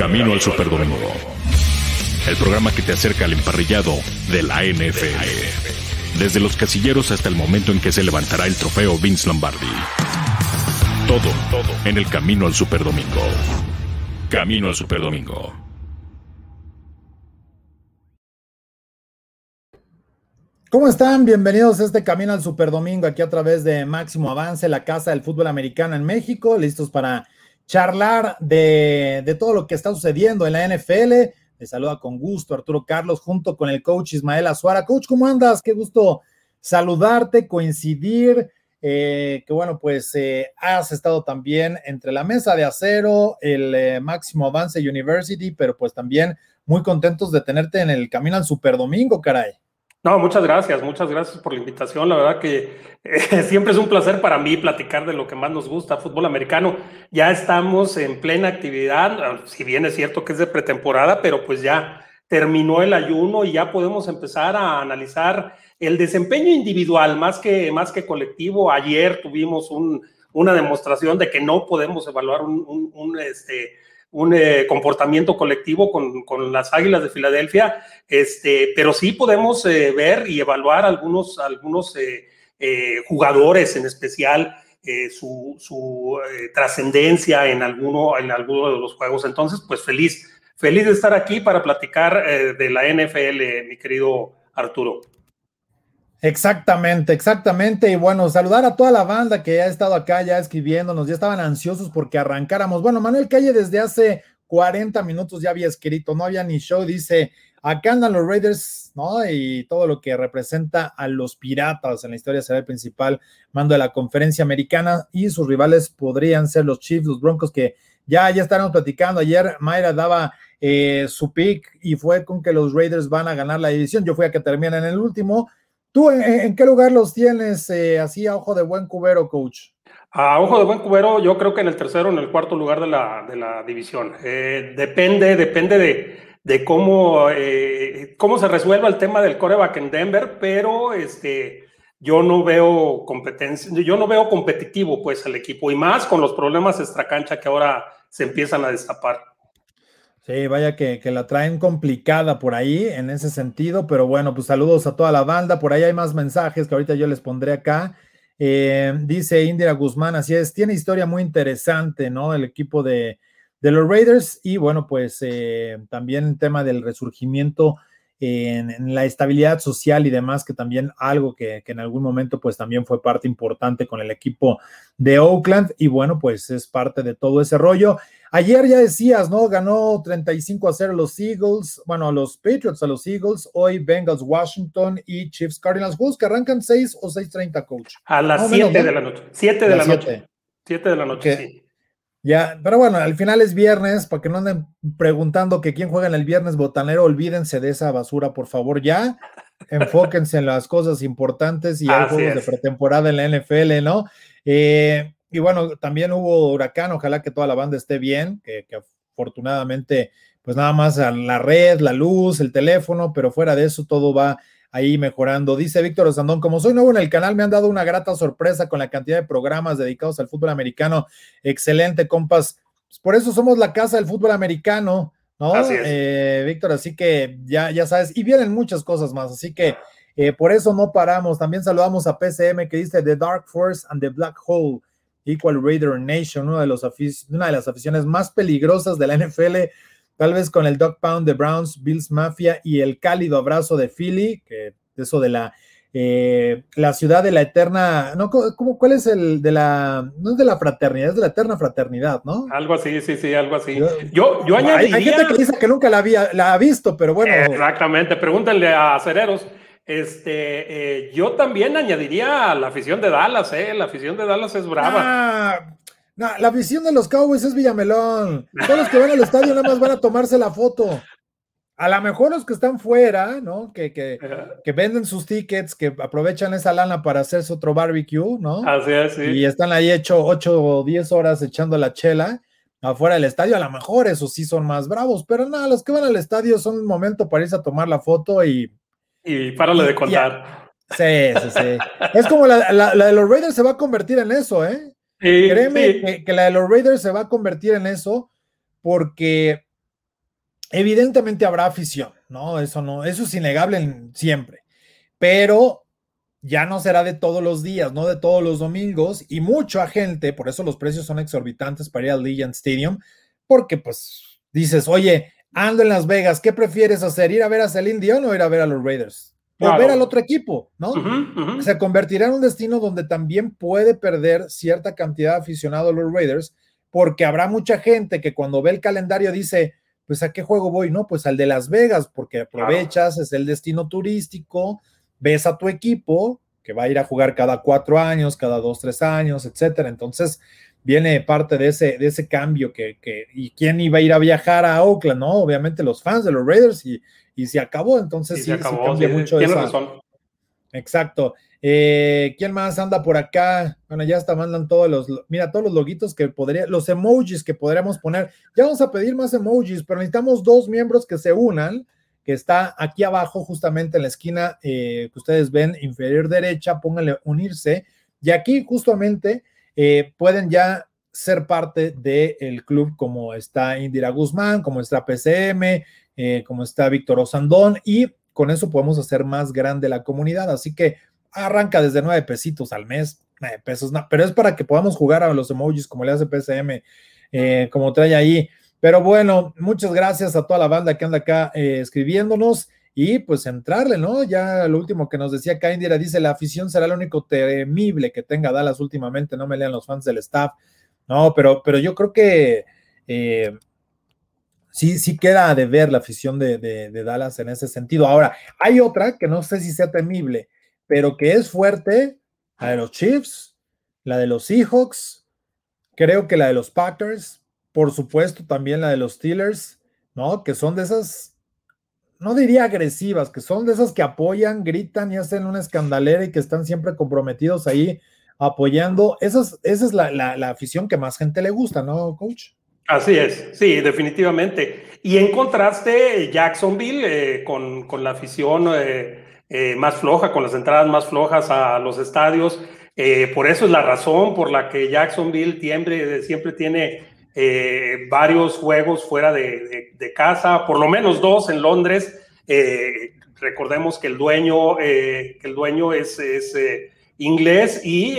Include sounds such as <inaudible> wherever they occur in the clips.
Camino al Superdomingo. El programa que te acerca al emparrillado de la NFL. Desde los casilleros hasta el momento en que se levantará el trofeo Vince Lombardi. Todo, todo en el Camino al Superdomingo. Camino al Superdomingo. ¿Cómo están? Bienvenidos a este Camino al Superdomingo aquí a través de Máximo Avance, la casa del fútbol americano en México, listos para charlar de, todo lo que está sucediendo en la NFL. Les saluda con gusto Arturo Carlos junto con el coach Ismael Azuara. Coach, ¿cómo andas? Qué gusto saludarte, coincidir. Eh, que bueno, pues eh, has estado también entre la mesa de acero, el eh, Máximo Avance University, pero pues también muy contentos de tenerte en el Camino al Superdomingo, caray. No, muchas gracias, muchas gracias por la invitación. La verdad que eh, <laughs> siempre es un placer para mí platicar de lo que más nos gusta, fútbol americano. Ya estamos en plena actividad, si bien es cierto que es de pretemporada, pero pues ya terminó el ayuno y ya podemos empezar a analizar el desempeño individual más que, más que colectivo. Ayer tuvimos un, una demostración de que no podemos evaluar un, un, un este, un eh, comportamiento colectivo con, con, las Águilas de Filadelfia, este, pero sí podemos eh, ver y evaluar algunos, algunos eh, jugadores en especial, su, su trascendencia en alguno, en alguno de los juegos. Entonces, pues feliz, feliz de estar aquí para platicar de la NFL, mi querido Arturo. Exactamente, exactamente. Y bueno, saludar a toda la banda que ha estado acá ya escribiéndonos, ya estaban ansiosos porque arrancáramos. Bueno, Manuel Calle desde hace 40 minutos ya había escrito, no había ni show, dice, acá andan los Raiders, ¿no? Y todo lo que representa a los piratas en la historia será el principal mando de la conferencia americana y sus rivales podrían ser los Chiefs, los Broncos, que ya, ya estábamos platicando. Ayer Mayra daba eh, su pick y fue con que los Raiders van a ganar la división. Yo fui a que terminen en el último ¿Tú en, qué lugar los tienes eh, así a ojo de buen cubero, coach? A ojo de buen cubero, yo creo que en el tercero, en el cuarto lugar de la, de la división. Eh, depende, depende de, de cómo, eh, cómo se resuelva el tema del coreback en Denver, pero este, yo no veo competencia, yo no veo competitivo pues al equipo y más con los problemas extracancha que ahora se empiezan a destapar. Sí, vaya que, la traen complicada por ahí en ese sentido, pero bueno, pues saludos a toda la banda. Por ahí hay más mensajes que ahorita yo les pondré acá. Eh, dice Indira Guzmán, así es, tiene historia muy interesante, ¿no? El equipo de, los Raiders y bueno, pues eh, también el tema del resurgimiento en, la estabilidad social y demás, que también algo que, que, en algún momento pues también fue parte importante con el equipo de Oakland y bueno, pues es parte de todo ese rollo. Ayer ya decías, ¿no? Ganó 35 a 0 los Eagles, bueno, a los Patriots, a los Eagles, hoy Bengals, Washington y Chiefs Cardinals, juegos que arrancan 6 o 6.30, coach. A las 7 de la noche. 7 de la, noche. 7 de la noche, sí. Ya, pero bueno, al final es viernes, para que no anden preguntando que quién juega en el viernes botanero, olvídense de esa basura, por favor, ya. Enfóquense en las cosas importantes y hay juegos de pretemporada en la NFL, ¿no? Eh, y bueno, también hubo huracán, ojalá que toda la banda esté bien, que, que afortunadamente, pues nada más la red, la luz, el teléfono, pero fuera de eso todo va ahí mejorando. Dice Víctor Osandón, como soy nuevo en el canal, me han dado una grata sorpresa con la cantidad de programas dedicados al fútbol americano. Excelente, compas. Pues por eso somos la casa del fútbol americano, ¿no? Así eh, Víctor, así que ya, ya sabes, y vienen muchas cosas más, así que eh, por eso no paramos. También saludamos a PCM que dice The Dark Force and the Black Hole. Equal Raider Nation, de los una de las aficiones más peligrosas de la NFL tal vez con el Dog Pound de Browns, Bills Mafia y el cálido abrazo de Philly, que eso de la, eh, la ciudad de la eterna, no, ¿cómo, ¿cuál es el de la, no es de la fraternidad, es de la eterna fraternidad, ¿no? Algo así, sí, sí, algo así. Yo, yo, añadiría... Hay, gente que dice que nunca la, había, la ha visto, pero bueno. Exactamente, pregúntenle a Cereros. Este, eh, yo también añadiría a la afición de Dallas, ¿eh? La afición de Dallas es brava. Ah, la visión de los Cowboys es Villamelón. Todos los que van al estadio nada más van a tomarse la foto. A lo mejor los que están fuera, ¿no? Que, que, que, venden sus tickets, que aprovechan esa lana para hacerse otro barbecue, ¿no? Así es, sí. Y están ahí hecho 8 o 10 horas echando la chela afuera del estadio. A lo mejor esos sí son más bravos, pero nada, los que van al estadio son un momento para irse a tomar la foto y. Y párale de contar. Sí, sí, sí. es como la, la de los Raiders se va a convertir en eso, ¿eh? Créeme Que, la de los Raiders se va a convertir en eso porque evidentemente habrá afición, ¿no? Eso no, eso es innegable siempre, pero ya no será de todos los días, no de todos los domingos, y mucha gente, por eso los precios son exorbitantes para ir al Legion Stadium, porque pues dices, oye, ando en Las Vegas, ¿qué prefieres hacer? ¿Ir a ver a Celine Dion o ir a ver a los Raiders? O ver al otro equipo, ¿no? Se convertirá en un destino donde también puede perder cierta cantidad de aficionados a los Raiders, porque habrá mucha gente que cuando ve el calendario dice, pues a qué juego voy, no, pues al de Las Vegas, porque aprovechas, es el destino turístico, ves a tu equipo que va a ir a jugar cada cuatro años, cada dos, tres años, etcétera. Entonces, viene parte de ese, de ese cambio que, que, y quién iba a ir a viajar a Oakland, ¿no? Obviamente los fans de los Raiders y, y se acabó, entonces sí, se, cambia mucho. Exacto. Eh, ¿Quién más anda por acá? Bueno, ya está, mandan todos los, mira, todos los logitos que podría, los emojis que podríamos poner. Ya vamos a pedir más emojis, pero necesitamos dos miembros que se unan, que está aquí abajo, justamente en la esquina eh, que ustedes ven, inferior derecha, pónganle unirse. Y aquí justamente eh, pueden ya ser parte del club como está Indira Guzmán, como está PCM, como está Víctor Osandón y con eso podemos hacer más grande la comunidad. Así que arranca desde nueve pesitos al mes, nueve pesos, pero es para que podamos jugar a los emojis como le hace PSM, eh, como trae ahí. Pero bueno, muchas gracias a toda la banda que anda acá eh, escribiéndonos y pues entrarle, ¿no? Ya lo último que nos decía Kaindira dice, la afición será lo único temible que tenga Dallas últimamente, no me lean los fans del staff, no, pero, pero yo creo que eh, sí, sí queda de ver la afición de, de Dallas en ese sentido. Ahora, hay otra que no sé si sea temible, pero que es fuerte, la de los Chiefs, la de los Seahawks, creo que la de los Packers, por supuesto también la de los Steelers, ¿no? Que son de esas, no diría agresivas, que son de esas que apoyan, gritan y hacen una escandalera y que están siempre comprometidos ahí apoyando. Esa es, la, afición que más gente le gusta, ¿no, coach? Así es, sí, definitivamente. Y en contraste, Jacksonville eh, con, la afición eh, eh, más floja, con las entradas más flojas a los estadios. Por eso es la razón por la que Jacksonville siempre tiene eh, varios juegos fuera de, casa, por lo menos dos en Londres. recordemos que el dueño, que el dueño es, inglés y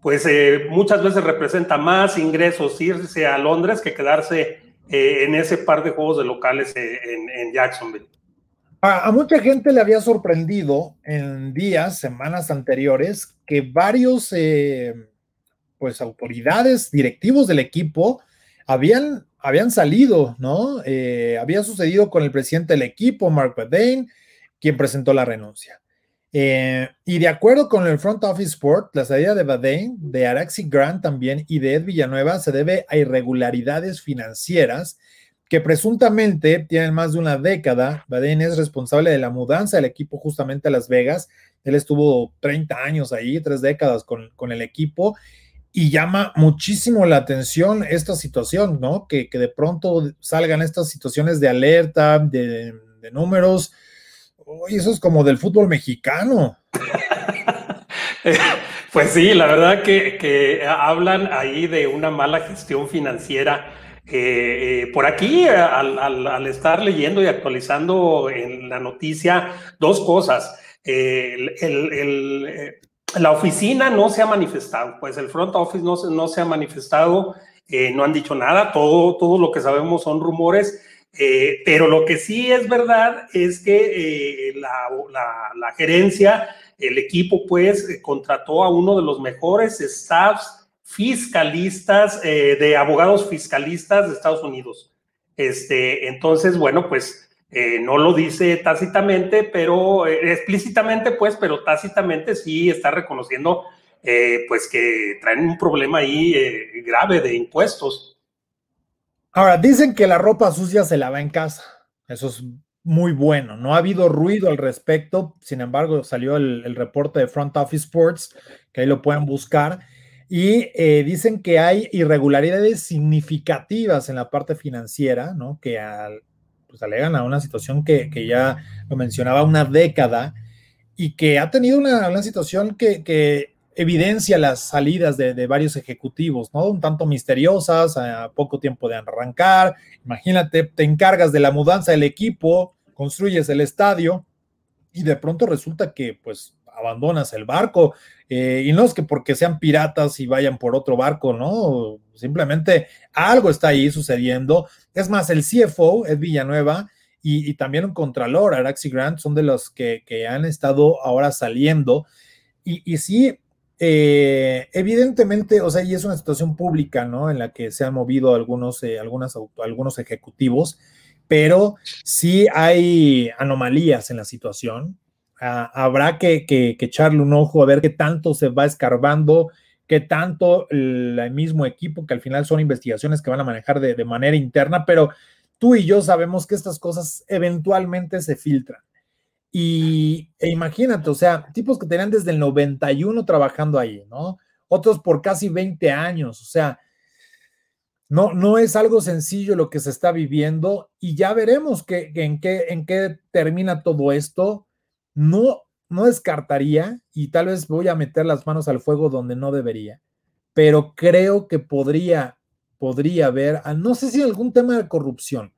pues muchas veces representa más ingresos irse a Londres que quedarse en ese par de juegos de locales en Jacksonville. A, mucha gente le había sorprendido en días, semanas anteriores, que varios, eh, pues, autoridades, directivos del equipo habían, habían salido, ¿no? Eh, había sucedido con el presidente del equipo, Mark Badane, quien presentó la renuncia. Eh, y de acuerdo con el Front Office Sport, la salida de Badane, de Araxi Grant también y de Ed Villanueva se debe a irregularidades financieras que presuntamente tienen más de una década. Baden es responsable de la mudanza del equipo justamente a Las Vegas. Él estuvo 30 años ahí, tres décadas con, con el equipo, y llama muchísimo la atención esta situación, ¿no? Que, que de pronto salgan estas situaciones de alerta, de, números. Uy, eso es como del fútbol mexicano. <laughs> pues sí, la verdad que, que hablan ahí de una mala gestión financiera eh, por aquí, al, estar leyendo y actualizando en la noticia, dos cosas. Eh, la oficina no se ha manifestado, pues el front office no, se ha manifestado, eh, no han dicho nada, todo, todo lo que sabemos son rumores, pero lo que sí es verdad es que la, la, gerencia, el equipo, pues contrató a uno de los mejores staffs fiscalistas, eh, de abogados fiscalistas de Estados Unidos. Este, entonces, bueno, pues eh, no lo dice tácitamente, pero eh, explícitamente, pues, pero tácitamente sí está reconociendo, pues, que traen un problema ahí grave de impuestos. Ahora, dicen que la ropa sucia se lava en casa. Eso es muy bueno. No ha habido ruido al respecto. Sin embargo, salió el, reporte de Front Office Sports, que ahí lo pueden buscar y eh, dicen que hay irregularidades significativas en la parte financiera, ¿no? Que pues alegan a una situación que, ya lo mencionaba, una década, y que ha tenido una, situación que, evidencia las salidas de, varios ejecutivos, ¿no? Un tanto misteriosas, a poco tiempo de arrancar. Imagínate, te encargas de la mudanza del equipo, construyes el estadio y de pronto resulta que pues abandonas el barco. Eh, y no es que porque sean piratas y vayan por otro barco, ¿no? Simplemente algo está ahí sucediendo. Es más, el CFO, Ed Villanueva, y, también un contralor, Araxi Grant, son de los que, han estado ahora saliendo. Y, sí, eh, evidentemente, o sea, y es una situación pública, ¿no? En la que se han movido algunos, eh, algunos ejecutivos, pero sí hay anomalías en la situación. Habrá que, echarle un ojo a ver qué tanto se va escarbando, qué tanto el, mismo equipo, que al final son investigaciones que van a manejar de, de manera interna, pero tú y yo sabemos que estas cosas eventualmente se filtran. Y e imagínate, o sea, tipos que tenían desde el 91 trabajando ahí, ¿no? Otros por casi 20 años, o sea, no, no es algo sencillo lo que se está viviendo y ya veremos que, en, qué, en qué termina todo esto. No, no descartaría y tal vez voy a meter las manos al fuego donde no debería, pero creo que podría, podría haber, ah, no sé si algún tema de corrupción,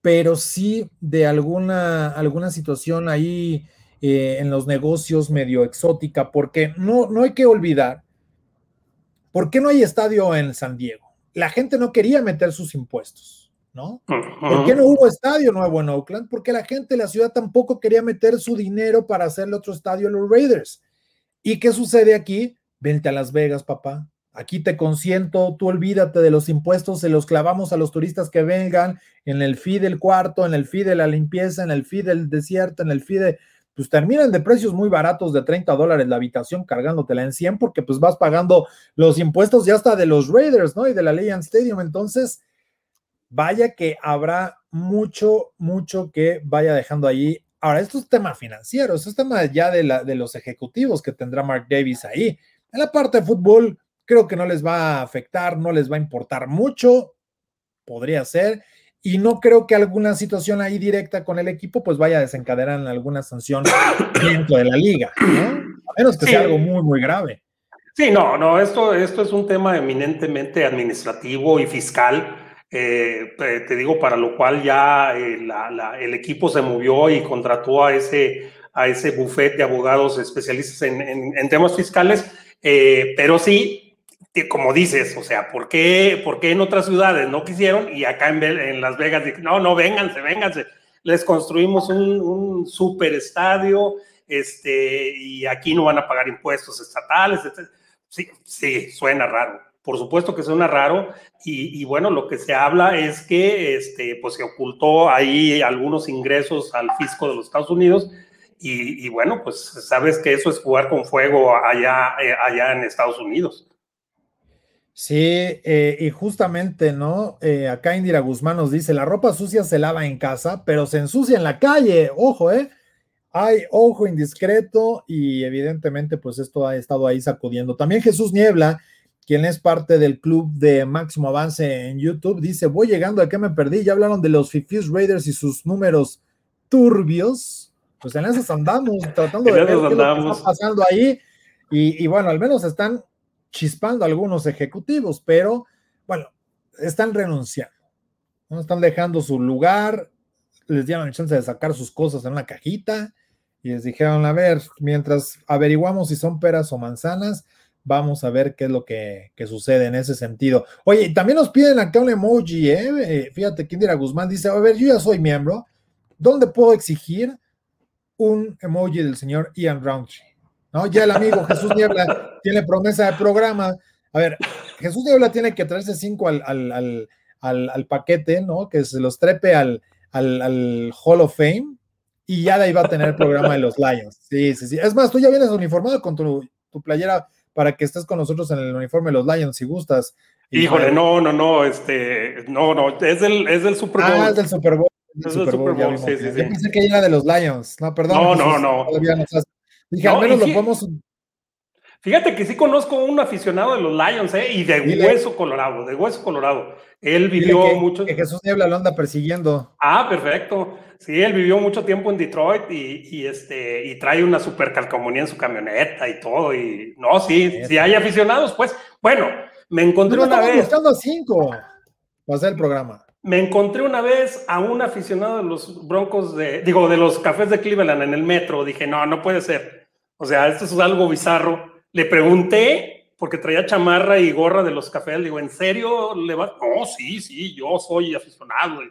pero sí de alguna, alguna situación ahí eh, en los negocios medio exótica, porque no, no hay que olvidar, ¿por qué no hay estadio en San Diego? La gente no quería meter sus impuestos, ¿no? ¿Por qué no hubo estadio nuevo en Oakland? Porque la gente de la ciudad tampoco quería meter su dinero para hacerle otro estadio a los Raiders. ¿Y qué sucede aquí? Vente a Las Vegas, papá. Aquí te consiento, tú olvídate de los impuestos, se los clavamos a los turistas que vengan en el fee del cuarto, en el fee de la limpieza, en el fee del desierto, en el fee de, pues terminan de precios muy baratos de 30 dólares la habitación cargándotela en 100 porque pues vas pagando los impuestos ya hasta de los Raiders, ¿no? Y de la Legend Stadium. Entonces, vaya que habrá mucho, mucho que vaya dejando ahí. Ahora, esto es tema financiero, esto es tema ya de, la, de los ejecutivos que tendrá Mark Davis ahí. En la parte de fútbol, Creo que no les va a afectar, no les va a importar mucho, podría ser, y no creo que alguna situación ahí directa con el equipo pues vaya a desencadenar en alguna sanción <coughs> dentro de la liga, A menos que sea algo muy, muy grave. Sí, no, no, esto, esto es un tema eminentemente administrativo y fiscal. Eh, te digo, para lo cual ya eh, el equipo se movió y contrató a ese, a ese buffet de abogados especialistas en, temas fiscales, eh, pero sí, como dices, o sea, ¿por qué, ¿por qué en otras ciudades no quisieron y acá en, en Las Vegas, no, no, vénganse, vénganse, les construimos un, un super estadio, este, y aquí no van a pagar impuestos estatales, Sí, sí, suena raro. Por supuesto que suena raro y, bueno, lo que se habla es que este, pues se ocultó ahí algunos ingresos al fisco de los Estados Unidos y, y bueno, pues sabes que eso es jugar con fuego allá, eh, allá en Estados Unidos. Sí, eh, y justamente, ¿no? Eh, acá Indira Guzmán nos dice, la ropa sucia se lava en casa, pero se ensucia en la calle. Ojo, ¿eh? Hay ojo indiscreto y evidentemente pues esto ha estado ahí sacudiendo. También Jesús Niebla, quien es parte del club de máximo avance en YouTube, dice, voy llegando a que me perdí, ya hablaron de los Fifis Raiders y sus números turbios. Pues en esas andamos, <laughs> tratando de ver qué, está pasando ahí. Y, y bueno, al menos están chispando algunos ejecutivos, pero bueno, están renunciando, ¿no? están dejando su lugar, les dieron la chance de sacar sus cosas en una cajita y les dijeron, a ver, mientras averiguamos si son peras o manzanas, vamos a ver qué es lo que, sucede en ese sentido. Oye, también nos piden acá un emoji, ¿eh? eh fíjate, Kindira Guzmán dice, a ver, yo ya soy miembro, ¿dónde puedo exigir un emoji del señor Ian Roundtree? ¿no? Ya el amigo Jesús Niebla <laughs> tiene promesa de programa. A ver, Jesús Niebla tiene que traerse cinco al, al, paquete, ¿no? Que se los trepe al, al, Hall of Fame y ya de ahí va a tener el programa de los Lions. Sí, sí, sí. Es más, tú ya vienes uniformado con tu, playera para que estés con nosotros en el uniforme de los Lions si gustas. Híjole, no, no, no, este, no, no, es del, es del Super Bowl. Ah, es del Super Bowl. Es del Super Bowl, sí, sí, sí. Yo pensé que era de los Lions. No, perdón. No, no, no. Dije, al menos lo podemos. Fíjate que sí conozco un aficionado de los Lions, ¿eh? Y de hueso colorado, de hueso colorado. Él vivió mucho. Que Jesús Niebla lo anda persiguiendo. Ah, perfecto. Sí, él vivió mucho tiempo en Detroit y, este, y trae una super calcomanía en su camioneta y todo. Y no, sí, si hay aficionados, pues, bueno, me encontré una vez. buscando a cinco para el programa. Me encontré una vez a un aficionado de los Broncos de, digo, de los cafés de Cleveland en el metro. Dije, no, no puede ser. O sea, esto es algo bizarro le pregunté, porque traía chamarra y gorra de los cafés, le digo, ¿en serio le va? No, sí, sí, yo soy aficionado.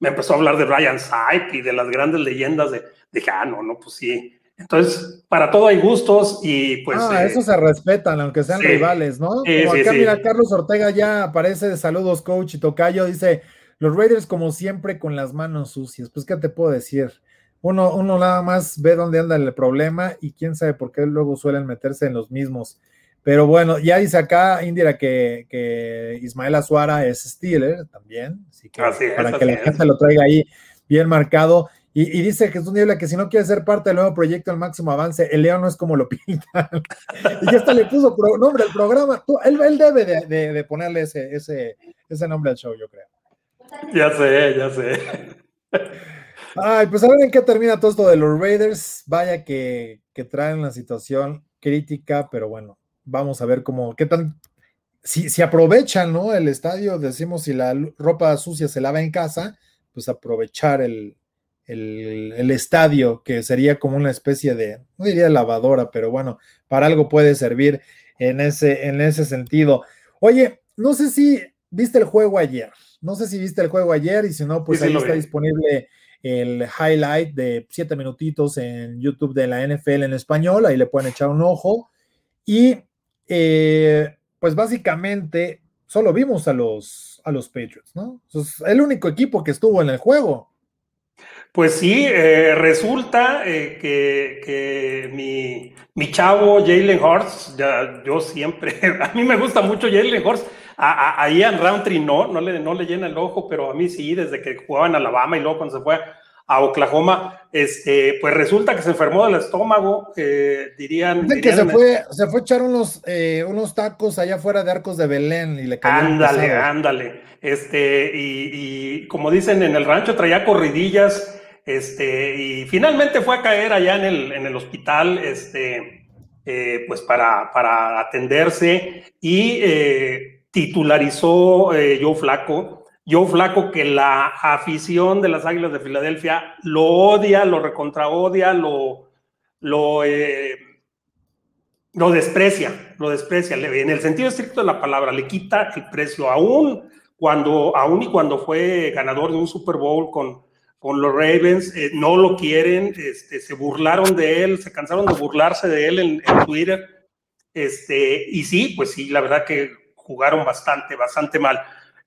Me empezó a hablar de Ryan Sype y de las grandes leyendas de, dije, ah, no, no, pues sí. Entonces, para todo hay gustos y pues... Ah, eso se respetan, aunque sean rivales, ¿no? Como acá, mira, Carlos Ortega ya aparece, saludos, coach y tocayo, dice, los Raiders como siempre con las manos sucias. Pues, ¿qué te puedo decir? uno, uno nada más ve dónde anda el problema y quién sabe por qué luego suelen meterse en los mismos. Pero bueno, ya dice acá Indira que, que Ismael Azuara es Steeler también, así que para que la gente lo traiga ahí bien marcado. Y, dice Jesús Niebla que si no quiere ser parte del nuevo proyecto El Máximo Avance, el León no es como lo pintan. <laughs> y ya hasta le puso nombre al programa. él, él, debe de, de, ponerle ese, ese, ese nombre al show, yo creo. Ya sé, ya sé. Ay, pues a ver en qué termina todo esto de los Raiders. Vaya que, traen una situación crítica, pero bueno, vamos a ver cómo, qué tan, si, si aprovechan, ¿no? El estadio, decimos, si la ropa sucia se lava en casa, pues aprovechar el, el, estadio, que sería como una especie de, no diría lavadora, pero bueno, para algo puede servir en ese, en ese sentido. Oye, no sé si viste el juego ayer, no sé si viste el juego ayer y si no, pues ahí está disponible el highlight de siete minutitos en YouTube de la NFL en español, ahí le pueden echar un ojo. Y eh, pues básicamente solo vimos a los, a los Patriots, ¿no? Es el único equipo que estuvo en el juego. Pues sí, eh, resulta eh, que, mi, mi, chavo Jalen Hurts, ya, yo siempre, <laughs> a mí me gusta mucho Jalen Hurts, a, a, Ian Roundtree no, no le, no le llena el ojo, pero a mí sí, desde que jugaba en Alabama y luego cuando se fue a Oklahoma, este, pues resulta que se enfermó del estómago, eh, dirían. que se fue, se fue a echar unos, eh, unos tacos allá afuera de Arcos de Belén y le cayó. Ándale, ándale. Este, y, y, como dicen en el rancho, traía corridillas, este, y finalmente fue a caer allá en el, en el hospital, este, eh, pues para, para atenderse y titularizó Joe Flaco. Joe Flaco que la afición de las Águilas de Filadelfia lo odia, lo recontraodia, lo, lo, eh, lo desprecia, lo desprecia. En el sentido estricto de la palabra, le quita el precio, aún cuando, aún y cuando fue ganador de un Super Bowl con, con los Ravens, eh, no lo quieren, este, se burlaron de él, se cansaron de burlarse de él en, en Twitter. Este, y sí, pues sí, la verdad que jugaron bastante, bastante mal.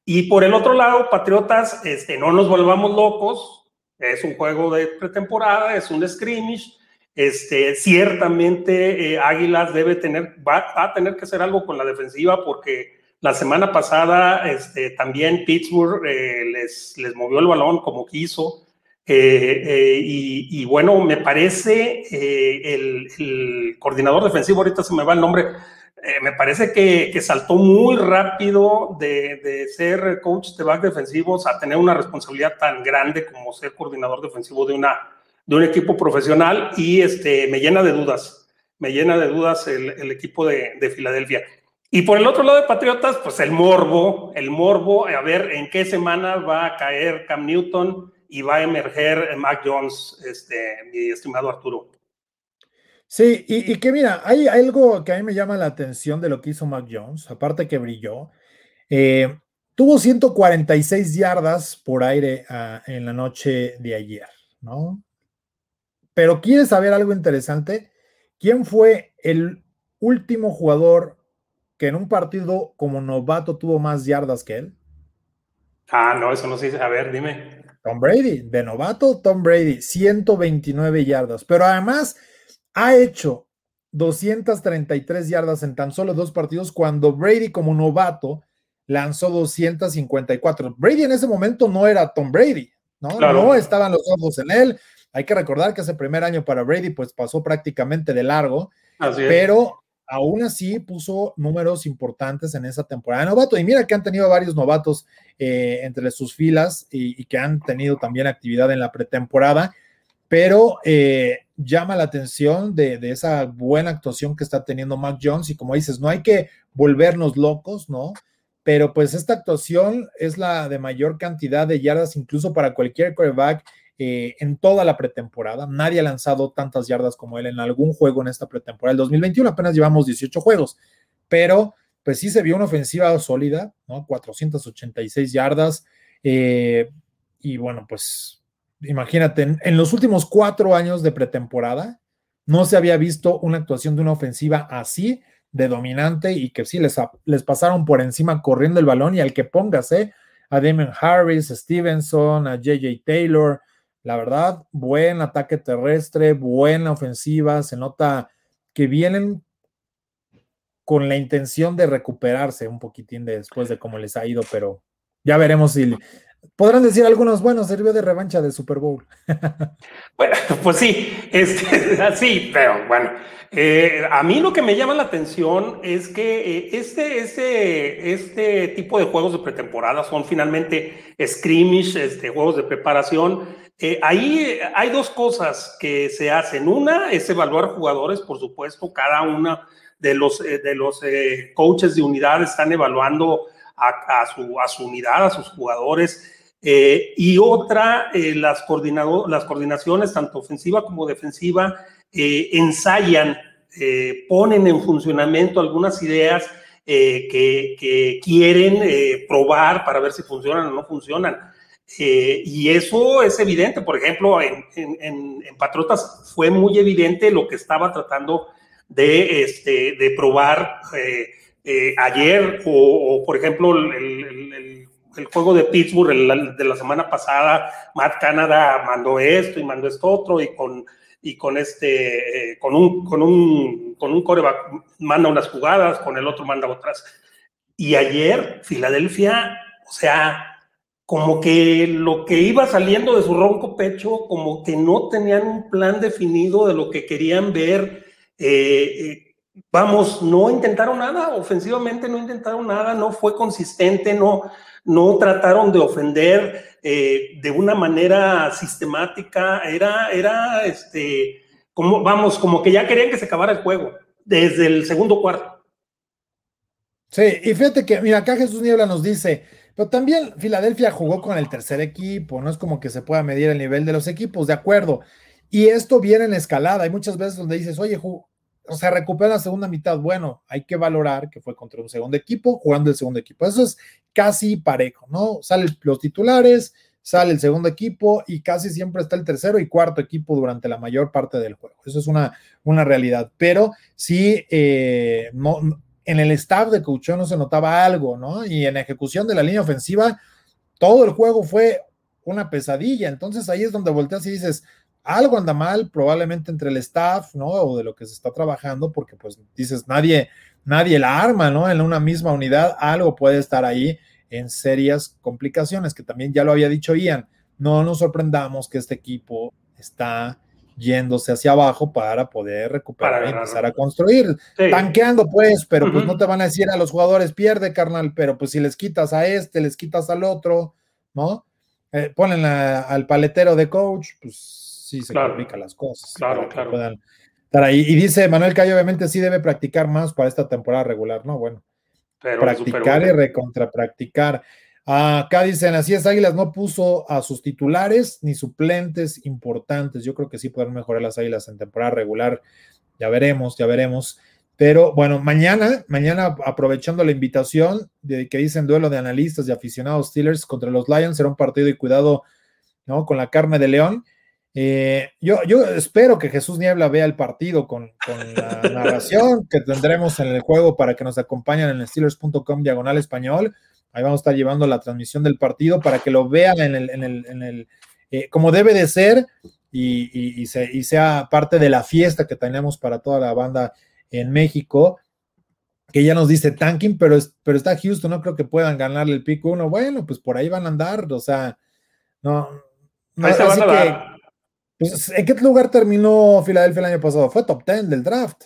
Y por el otro lado, Patriotas, este, no nos volvamos locos, es un juego de pretemporada, es un scrimmage, este, ciertamente eh, Águilas debe tener, va, a tener que hacer algo con la defensiva porque la semana pasada este, también Pittsburgh eh, les, les movió el balón como quiso. Eh, y, bueno, me parece el, el, coordinador defensivo, ahorita se me va el nombre, eh, me parece que, saltó muy rápido de, ser coach de back defensivos a tener una responsabilidad tan grande como ser coordinador defensivo de, una, de un equipo profesional y este, me llena de dudas, me llena de dudas el, equipo de, de, Filadelfia. Y por el otro lado de Patriotas, pues el morbo, el morbo, a ver en qué semana va a caer Cam Newton y va a emerger Mac Jones, este, mi estimado Arturo. Sí, y, que mira, hay algo que a mí me llama la atención de lo que hizo Mac Jones, aparte que brilló. Eh, tuvo 146 yardas por aire ah, en la noche de ayer, ¿no? Pero ¿quieres saber algo interesante? ¿Quién fue el último jugador que en un partido como novato tuvo más yardas que él? Ah, no, eso no sé. A ver, dime. Tom Brady, de novato, Tom Brady, 129 yardas. Pero además ha hecho 233 yardas en tan solo dos partidos cuando Brady como novato lanzó 254. Brady en ese momento no era Tom Brady, ¿no? No estaban los ojos en él. Hay que recordar que ese primer año para Brady pues pasó prácticamente de largo, pero aún así puso números importantes en esa temporada de novato. Y mira que han tenido varios novatos eh, entre sus filas y, que han tenido también actividad en la pretemporada, pero eh, llama la atención de, esa buena actuación que está teniendo Mac Jones. Y como dices, no hay que volvernos locos, ¿no? Pero pues esta actuación es la de mayor cantidad de yardas, incluso para cualquier quarterback eh, en toda la pretemporada. Nadie ha lanzado tantas yardas como él en algún juego en esta pretemporada. El 2021 apenas llevamos 18 juegos, pero pues sí se vio una ofensiva sólida, ¿no? 486 yardas. Eh, y bueno, pues imagínate, en, los últimos cuatro años de pretemporada, no se había visto una actuación de una ofensiva así de dominante y que sí les, les pasaron por encima corriendo el balón y al que pongas, ¿eh? A Damon Harris, Stevenson, a JJ Taylor, la verdad, buen ataque terrestre, buena ofensiva, se nota que vienen con la intención de recuperarse un poquitín después de cómo les ha ido, pero ya veremos si podrán decir algunos, bueno, sirvió de revancha del Super Bowl. <laughs> bueno, pues sí, este, <laughs> sí, pero bueno, eh, a mí lo que me llama la atención es que eh, este, este, este tipo de juegos de pretemporada son finalmente scrimmage, este, juegos de preparación eh, ahí hay dos cosas que se hacen. Una es evaluar jugadores, por supuesto, cada una de los, eh, de los eh, coaches de unidad están evaluando a, su, a su unidad, a sus jugadores. y otra, las, las coordinaciones, tanto ofensiva como defensiva, ensayan, ponen en funcionamiento algunas ideas que, quieren probar para ver si funcionan o no funcionan. Eh, y eso es evidente, por ejemplo, en, en, Patriotas fue muy evidente lo que estaba tratando de, este, de probar eh, eh, ayer, o, por ejemplo, el, el, juego de Pittsburgh de la semana pasada, Matt Canada mandó esto y mandó esto otro, y con, y con este, con un, con un, con un coreback manda unas jugadas, con el otro manda otras. Y ayer, Filadelfia, o sea, como que lo que iba saliendo de su ronco pecho, como que no tenían un plan definido de lo que querían ver. Eh, eh, vamos, no intentaron nada, ofensivamente no intentaron nada, no fue consistente, no, no trataron de ofender eh, de una manera sistemática, era, era, este, como, vamos, como que ya querían que se acabara el juego desde el segundo cuarto. Sí, y fíjate que, mira, acá Jesús Niebla nos dice, pero también Filadelfia jugó con el tercer equipo, no es como que se pueda medir el nivel de los equipos, de acuerdo. Y esto viene en escalada. Hay muchas veces donde dices, oye, o sea, recupera la segunda mitad. Bueno, hay que valorar que fue contra un segundo equipo, jugando el segundo equipo. Eso es casi parejo, ¿no? Salen los titulares, sale el segundo equipo y casi siempre está el tercero y cuarto equipo durante la mayor parte del juego. Eso es una, una realidad. Pero sí, eh, no en el staff de Couchón no se notaba algo, ¿no? Y en ejecución de la línea ofensiva, todo el juego fue una pesadilla. Entonces ahí es donde volteas y dices, algo anda mal, probablemente entre el staff, ¿no? O de lo que se está trabajando, porque pues dices, nadie, nadie la arma, ¿no? En una misma unidad, algo puede estar ahí en serias complicaciones, que también ya lo había dicho Ian. No nos sorprendamos que este equipo está yéndose hacia abajo para poder recuperar y empezar a construir. Tanqueando, pues, pero pues no te van a decir a los jugadores, pierde, carnal, pero pues si les quitas a este, les quitas al otro, ¿no? Eh, ponen al paletero de coach, pues sí se complican las cosas. Claro, claro. estar ahí. Y dice Manuel que obviamente sí debe practicar más para esta temporada regular, ¿no? Bueno, practicar y recontrapracticar. Acá dicen, así es, Águilas no puso a sus titulares ni suplentes importantes. Yo creo que sí pueden mejorar las Águilas en temporada regular. Ya veremos, ya veremos. Pero bueno, mañana, mañana aprovechando la invitación de que dicen duelo de analistas y aficionados Steelers contra los Lions, será un partido y cuidado ¿no? con la carne de león. Eh, yo, yo espero que Jesús Niebla vea el partido con, con la <laughs> narración que tendremos en el juego para que nos acompañen en steelers.com diagonal español Ahí vamos a estar llevando la transmisión del partido para que lo vean en el, en el, en el eh, como debe de ser y, y, sea parte de la fiesta que tenemos para toda la banda en México. Que ya nos dice tanking, pero, pero está Houston, no creo que puedan ganarle el pico uno. Bueno, pues por ahí van a andar, o sea, no. no así que, pues, ¿En qué lugar terminó Filadelfia el año pasado? Fue top 10 del draft.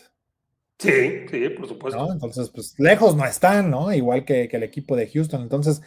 Sí, sí, por supuesto. Entonces, pues lejos no están, ¿no? Igual que, el equipo de Houston. Entonces,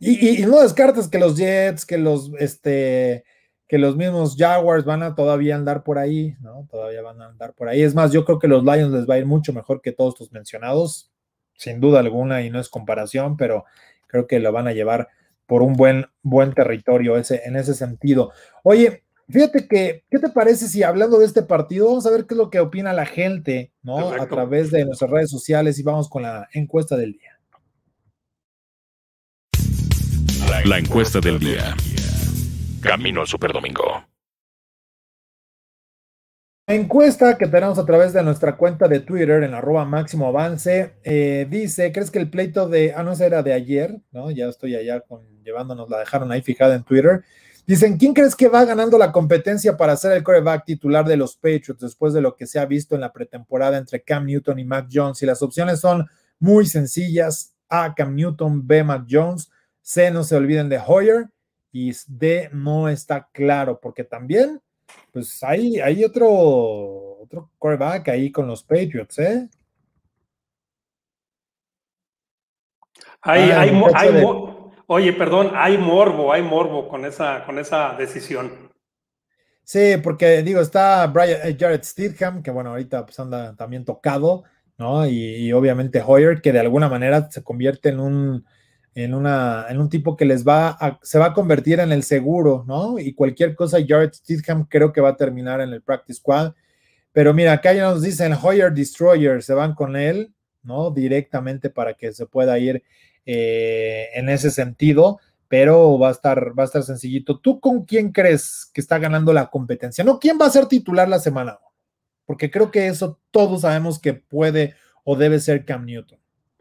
y, no descartes que los Jets, que los, este, que los mismos Jaguars van a todavía andar por ahí, ¿no? Todavía van a andar por ahí. Es más, yo creo que los Lions les va a ir mucho mejor que todos tus mencionados, sin duda alguna, y no es comparación, pero creo que lo van a llevar por un buen, buen territorio ese, en ese sentido. Oye, Fíjate que, ¿qué te parece si hablando de este partido, vamos a ver qué es lo que opina la gente, ¿no? A través de nuestras redes sociales y vamos con la encuesta del día. La encuesta del día. Camino al Superdomingo. La encuesta que tenemos a través de nuestra cuenta de Twitter en arroba máximo avance eh, dice, ¿crees que el pleito de, ah, no, era de ayer, ¿no? Ya estoy allá con, llevándonos, la dejaron ahí fijada en Twitter. Dicen, ¿quién crees que va ganando la competencia para ser el coreback titular de los Patriots después de lo que se ha visto en la pretemporada entre Cam Newton y Mac Jones? Y las opciones son muy sencillas. A, Cam Newton, B, Mac Jones. C, no se olviden de Hoyer. Y D, no está claro, porque también, pues hay, hay otro, otro coreback ahí con los Patriots, ¿eh? Hay, ah, hay, hay, Oye, perdón, hay morbo, hay morbo con esa, con esa decisión. Sí, porque digo, está Brian, eh, Jared Stidham, que bueno, ahorita pues anda también tocado, ¿no? Y, obviamente Hoyer, que de alguna manera se convierte en un, en una, en un tipo que les va a, se va a convertir en el seguro, ¿no? Y cualquier cosa, Jared Stidham creo que va a terminar en el practice squad. Pero mira, acá ya nos dicen Hoyer Destroyer, se van con él, ¿no? Directamente para que se pueda ir eh, en ese sentido, pero va a estar, va a estar sencillito. ¿Tú con quién crees que está ganando la competencia? No, ¿quién va a ser titular la semana? Porque creo que eso todos sabemos que puede o debe ser Cam Newton.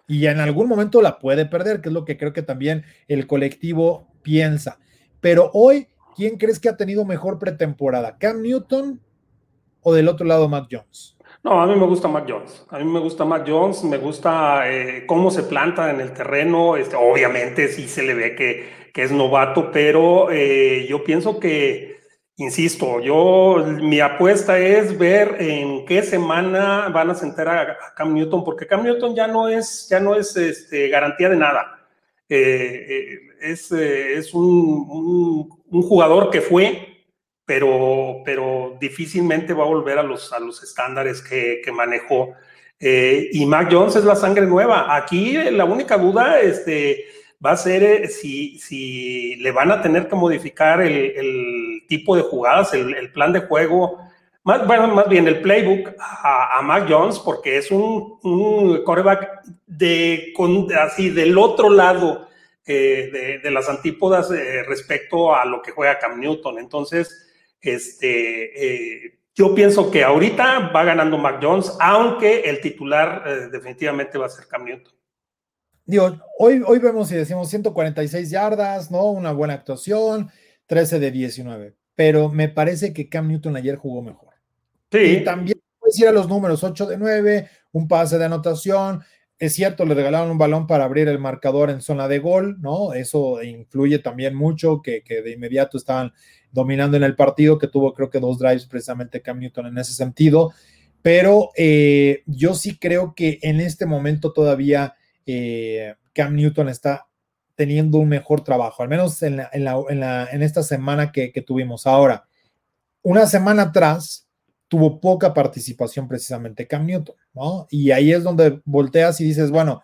Y en algún momento la puede perder, que es lo que creo que también el colectivo piensa. Pero hoy, ¿quién crees que ha tenido mejor pretemporada? ¿Cam Newton o del otro lado Matt Jones? No, a mí me gusta Mac Jones. A mí me gusta Mac Jones, me gusta eh, cómo se planta en el terreno. Este, obviamente sí se le ve que, es novato, pero eh, yo pienso que, insisto, yo mi apuesta es ver en qué semana van a sentar a, Cam Newton, porque Cam Newton ya no es, ya no es este, garantía de nada. Eh, es, es un jugador que fue pero, pero difícilmente va a volver a los, a los estándares que, que manejó. Eh, y Mac Jones es la sangre nueva. Aquí la única duda este, va a ser eh, si, si le van a tener que modificar el, el tipo de jugadas, el, plan de juego, más, bueno, más bien el playbook a, Mac Jones, porque es un, un coreback de, con, así del otro lado eh, de, de, las antípodas respecto a lo que juega Cam Newton. Entonces, este, eh, yo pienso que ahorita va ganando Mac Jones, aunque el titular eh, definitivamente va a ser Cam Newton. Digo, hoy, hoy vemos y decimos 146 yardas, ¿no? Una buena actuación, 13 de 19. Pero me parece que Cam Newton ayer jugó mejor. Sí. Y también puedes ir a los números 8 de 9, un pase de anotación. Es cierto, le regalaron un balón para abrir el marcador en zona de gol, ¿no? Eso influye también mucho, que, que de inmediato estaban dominando en el partido, que tuvo creo que dos drives precisamente Cam Newton en ese sentido. Pero eh, yo sí creo que en este momento todavía eh, Cam Newton está teniendo un mejor trabajo, al menos en, en, esta semana que, tuvimos. Ahora, una semana atrás tuvo poca participación precisamente Cam Newton, ¿no? Y ahí es donde volteas y dices, bueno,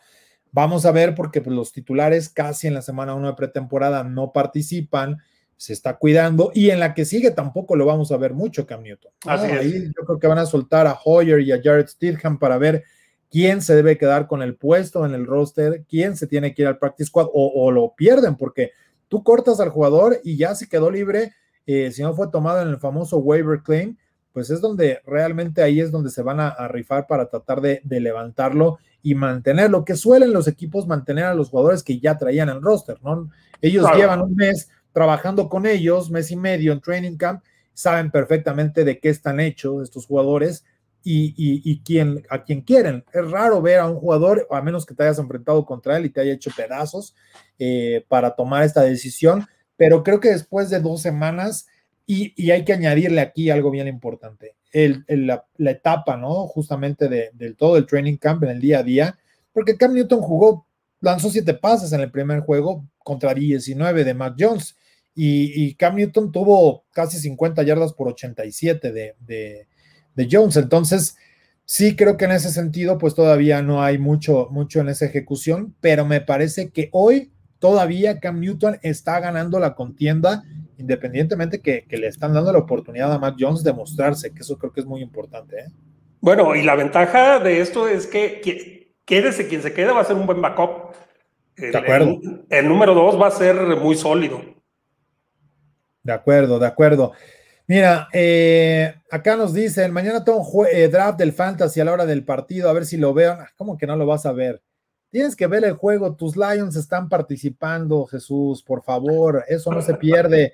vamos a ver porque pues, los titulares casi en la semana 1 de pretemporada no participan se está cuidando y en la que sigue tampoco lo vamos a ver mucho Cam Newton. Ahí yo creo que van a soltar a Hoyer y a Jared Stidham para ver quién se debe quedar con el puesto en el roster, quién se tiene que ir al practice squad o, lo pierden porque tú cortas al jugador y ya se quedó libre, eh, si no fue tomado en el famoso waiver claim, pues es donde realmente ahí es donde se van a, rifar para tratar de, levantarlo y mantenerlo, que suelen los equipos mantener a los jugadores que ya traían el roster, ¿no? Ellos llevan un mes trabajando con ellos mes y medio en training camp, saben perfectamente de qué están hechos estos jugadores y, quién, a quién quieren. Es raro ver a un jugador, a menos que te hayas enfrentado contra él y te haya hecho pedazos eh, para tomar esta decisión, pero creo que después de dos semanas Y, hay que añadirle aquí algo bien importante, el, la, etapa, ¿no? Justamente del todo el training camp en el día a día, porque Cam Newton jugó, lanzó siete pases en el primer juego contra 19 de Mac Jones, y, Cam Newton tuvo casi 50 yardas por 87 de, de, de Jones, entonces sí creo que en ese sentido, pues todavía no hay mucho, mucho en esa ejecución, pero me parece que hoy todavía Cam Newton está ganando la contienda independientemente que, le están dando la oportunidad a Mac Jones de mostrarse, que eso creo que es muy importante. ¿eh? Bueno, y la ventaja de esto es que, quédese quien se quede, va a ser un buen backup. de acuerdo. El, número dos va a ser muy sólido. De acuerdo, de acuerdo. Mira, eh, acá nos dicen, mañana tengo un eh, draft del fantasy a la hora del partido, a ver si lo veo. Ah, ¿Cómo que no lo vas a ver? Tienes que ver el juego, tus Lions están participando, Jesús, por favor, eso no se pierde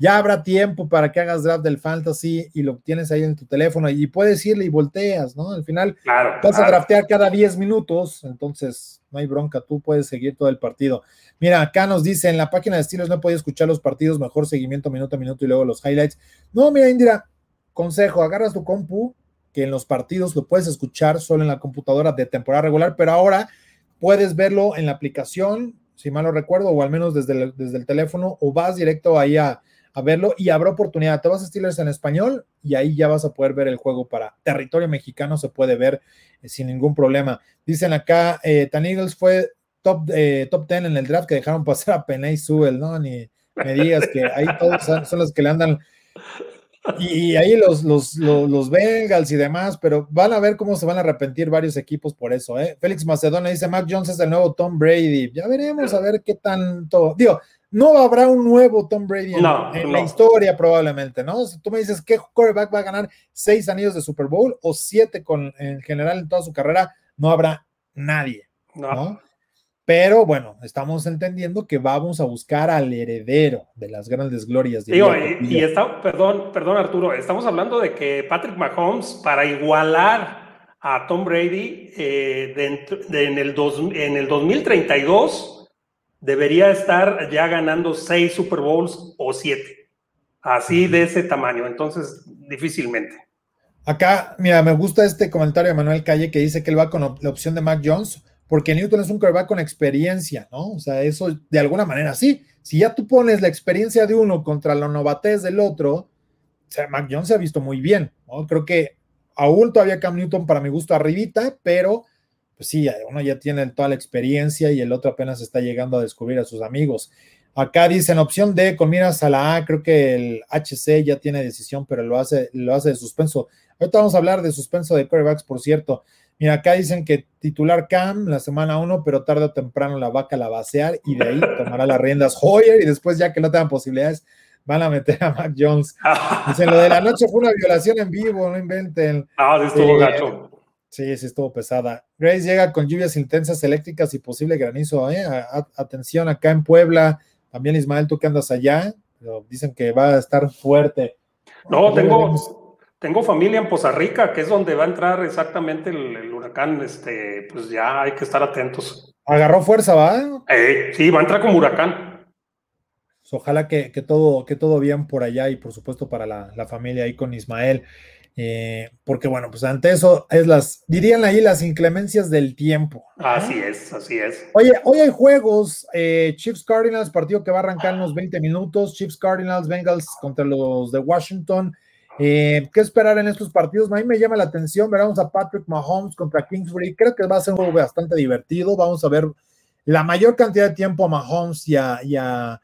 ya habrá tiempo para que hagas draft del fantasy y lo tienes ahí en tu teléfono y puedes irle y volteas, ¿no? Al final vas a draftear cada 10 minutos, entonces no hay bronca, tú puedes seguir todo el partido. Mira, acá nos dice en la página de estilos no podido escuchar los partidos, mejor seguimiento minuto a minuto y luego los highlights. No, mira, Indira, consejo, agarras tu compu, que en los partidos lo puedes escuchar solo en la computadora de temporada regular, pero ahora puedes verlo en la aplicación, si mal no recuerdo, o al menos desde el, desde el teléfono, o vas directo ahí a a verlo y habrá oportunidad. Te vas a Steelers en español y ahí ya vas a poder ver el juego para territorio mexicano, se puede ver eh, sin ningún problema. Dicen acá, eh, Tan Eagles fue top, eh, top 10 en el draft que dejaron pasar a Penay Sewell, ¿no? Ni me digas que ahí todos son, los que le andan. Y, ahí los, los, los, Bengals y demás, pero van a ver cómo se van a arrepentir varios equipos por eso, ¿eh? Félix Macedona dice, Mac Jones es el nuevo Tom Brady. Ya veremos a ver qué tanto. Digo, no habrá un nuevo Tom Brady en, la historia probablemente, ¿no? Si tú me dices qué quarterback va a ganar seis anillos de Super Bowl o siete con, en general en toda su carrera, no habrá nadie, ¿no? Pero bueno, estamos entendiendo que vamos a buscar al heredero de las grandes glorias. De y, y está, perdón, perdón Arturo, estamos hablando de que Patrick Mahomes para igualar a Tom Brady eh, en, el dos, en el 2032 debería estar ya ganando seis Super Bowls o siete. Así de ese tamaño. Entonces, difícilmente. Acá, mira, me gusta este comentario de Manuel Calle que dice que él va con la opción de Mac Jones, porque Newton es un quarterback con experiencia, ¿no? O sea, eso de alguna manera sí. Si ya tú pones la experiencia de uno contra la novatez del otro, o sea, Mac Jones se ha visto muy bien, ¿no? Creo que aún todavía Cam Newton para mi gusto arribita, pero pues sí, uno ya tiene toda la experiencia y el otro apenas está llegando a descubrir a sus amigos. Acá dicen opción D con miras a la A, creo que el HC ya tiene decisión, pero lo hace, lo hace de suspenso. Ahorita vamos a hablar de suspenso de quarterbacks, por cierto. Mira, acá dicen que titular Cam la semana 1, pero tarde o temprano la vaca la va y de ahí tomará las riendas Hoyer y después ya que no tengan posibilidades van a meter a Mac Jones. Dicen, lo de la noche fue una violación en vivo, no inventen. Ah, estuvo eh, gacho. Sí, sí estuvo pesada. Grace llega con lluvias intensas eléctricas y posible granizo. ¿eh? atención acá en Puebla. También Ismael, tú que andas allá, pero dicen que va a estar fuerte. No, tengo, tengo familia en Poza Rica, que es donde va a entrar exactamente el, huracán. Este, pues ya hay que estar atentos. Agarró fuerza, ¿va? Eh, sí, va a entrar como huracán. Ojalá que, todo, que todo bien por allá y por supuesto para la, la familia ahí con Ismael. Eh, porque bueno, pues ante eso es las, dirían ahí las inclemencias del tiempo. Así es, así es. Oye, hoy hay juegos, eh, Chiefs Cardinals, partido que va a arrancar en unos 20 minutos, Chiefs Cardinals, Bengals contra los de Washington. Eh, ¿Qué esperar en estos partidos? A mí me llama la atención, veremos a Patrick Mahomes contra Kingsbury, creo que va a ser un juego bastante divertido, vamos a ver la mayor cantidad de tiempo a Mahomes y a, y a,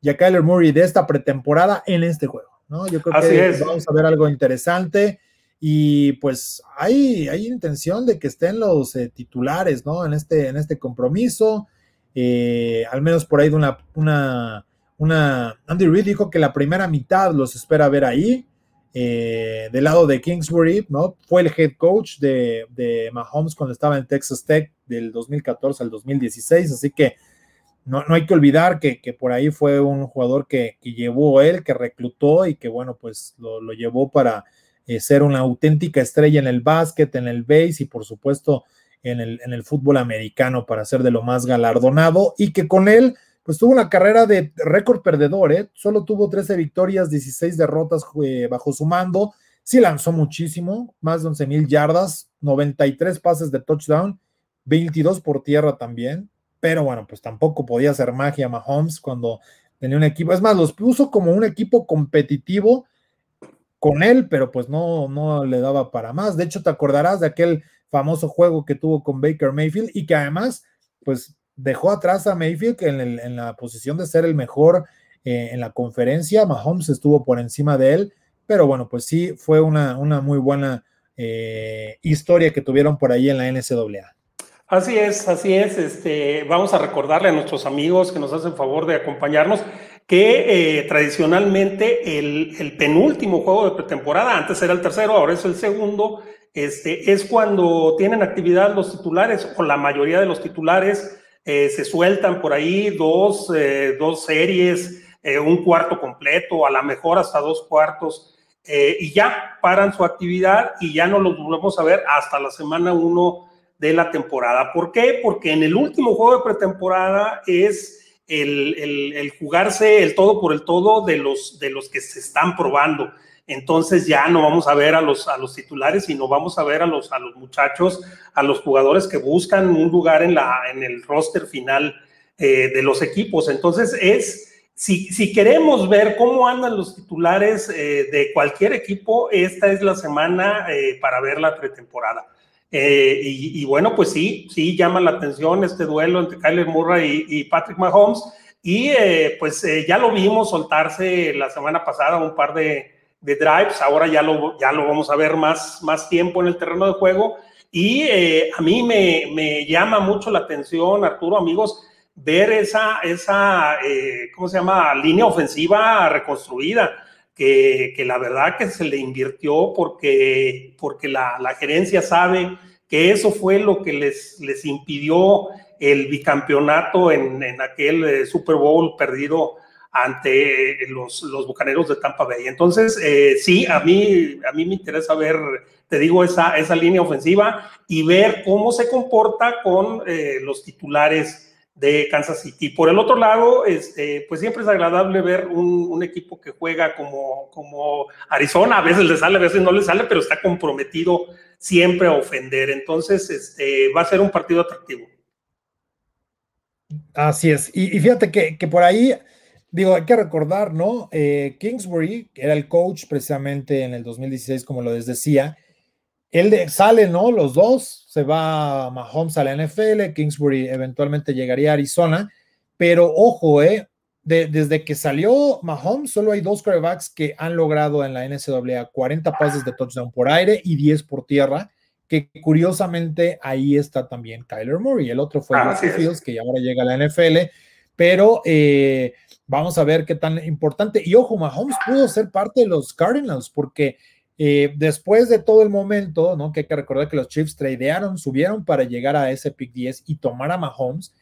y a Kyler Murray de esta pretemporada en este juego. ¿No? Yo creo que vamos a ver algo interesante y pues hay, hay intención de que estén los eh, titulares, ¿no? En este, en este compromiso, eh, al menos por ahí de una, una, una, Andy Reid dijo que la primera mitad los espera ver ahí, eh, del lado de Kingsbury, ¿no? Fue el head coach de, de Mahomes cuando estaba en Texas Tech del 2014 al 2016, así que no, hay que olvidar que, por ahí fue un jugador que, llevó él, que reclutó y que, bueno, pues lo, llevó para eh, ser una auténtica estrella en el básquet, en el base y, por supuesto, en el, en el fútbol americano para ser de lo más galardonado y que con él pues tuvo una carrera de récord perdedor, ¿eh? Solo tuvo 13 victorias, 16 derrotas eh, bajo su mando. Sí lanzó muchísimo, más de 11 mil yardas, 93 pases de touchdown, 22 por tierra también. Pero bueno, pues tampoco podía hacer magia Mahomes cuando tenía un equipo. Es más, los puso como un equipo competitivo con él, pero pues no, no le daba para más. De hecho, te acordarás de aquel famoso juego que tuvo con Baker Mayfield y que además, pues dejó atrás a Mayfield que en, la posición de ser el mejor eh, en la conferencia. Mahomes estuvo por encima de él, pero bueno, pues sí, fue una, una muy buena eh, historia que tuvieron por ahí en la NCAA. Así es, así es. Este, vamos a recordarle a nuestros amigos que nos hacen favor de acompañarnos que eh, tradicionalmente el, penúltimo juego de pretemporada, antes era el tercero, ahora es el segundo, este, es cuando tienen actividad los titulares o la mayoría de los titulares eh, se sueltan por ahí dos, eh, dos series, un cuarto completo, a lo mejor hasta dos cuartos, y ya paran su actividad y ya no los volvemos a ver hasta la semana uno de la temporada. ¿Por qué? Porque en el último juego de pretemporada es el, jugarse el todo por el todo de los, de los que se están probando. Entonces ya no vamos a ver a los, a los titulares, sino vamos a ver a los, a los muchachos, a los jugadores que buscan un lugar en, la, en el roster final eh, de los equipos. Entonces es, si, si, queremos ver cómo andan los titulares eh, de cualquier equipo, esta es la semana eh, para ver la pretemporada. Eh, y, bueno, pues sí, sí llama la atención este duelo entre Kyler Murray y, Patrick Mahomes. Y eh, pues eh, ya lo vimos soltarse la semana pasada un par de, drives, ahora ya lo, ya lo vamos a ver más, más tiempo en el terreno de juego. Y a mí me, me, llama mucho la atención, Arturo, amigos, ver esa, esa ¿cómo se llama?, línea ofensiva reconstruida. Que, la verdad que se le invirtió porque, porque la, la, gerencia sabe que eso fue lo que les, les impidió el bicampeonato en, en aquel eh, Super Bowl perdido ante eh, los, los Bucaneros de Tampa Bay. Entonces, eh, sí, a mí, a mí me interesa ver, te digo, esa, esa línea ofensiva y ver cómo se comporta con los titulares de Kansas City. Por el otro lado, este, pues siempre es agradable ver un, equipo que juega como, como Arizona, a veces le sale, a veces no le sale, pero está comprometido siempre a ofender. Entonces, este, va a ser un partido atractivo. Así es. Y, fíjate que, por ahí, digo, hay que recordar, ¿no? Eh, Kingsbury, que era el coach precisamente en el 2016, como lo les decía, él sale, ¿no? Los dos, se va Mahomes a la NFL, Kingsbury eventualmente llegaría a Arizona, pero ojo, ¿eh? desde que salió Mahomes, solo hay dos quarterbacks que han logrado en la NCAA 40 pases de touchdown por aire y 10 por tierra, que curiosamente ahí está también Kyler Murray. El otro fue ah, Fields, que ahora llega a la NFL, pero eh, vamos a ver qué tan importante. Y ojo, Mahomes pudo ser parte de los Cardinals, porque eh, después de todo el momento, ¿no? Que hay que recordar que los Chiefs tradearon, subieron para llegar a ese pick 10 y tomar a Mahomes.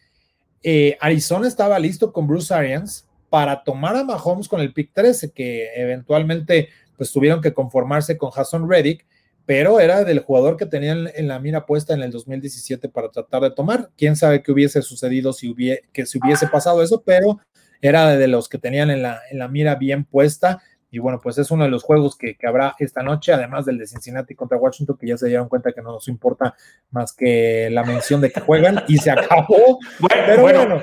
Eh, Arizona estaba listo con Bruce Arians para tomar a Mahomes con el pick 13, que eventualmente pues tuvieron que conformarse con Hassan Reddick, pero era del jugador que tenían en la mira puesta en el 2017 para tratar de tomar. Quién sabe qué hubiese sucedido si hubiese, que hubiese pasado eso, pero era de los que tenían en la, en la mira bien puesta y bueno, pues es uno de los juegos que, habrá esta noche, además del de Cincinnati contra Washington, que ya se dieron cuenta que no nos importa más que la mención de que juegan y se acabó. <laughs> Bueno, pero bueno,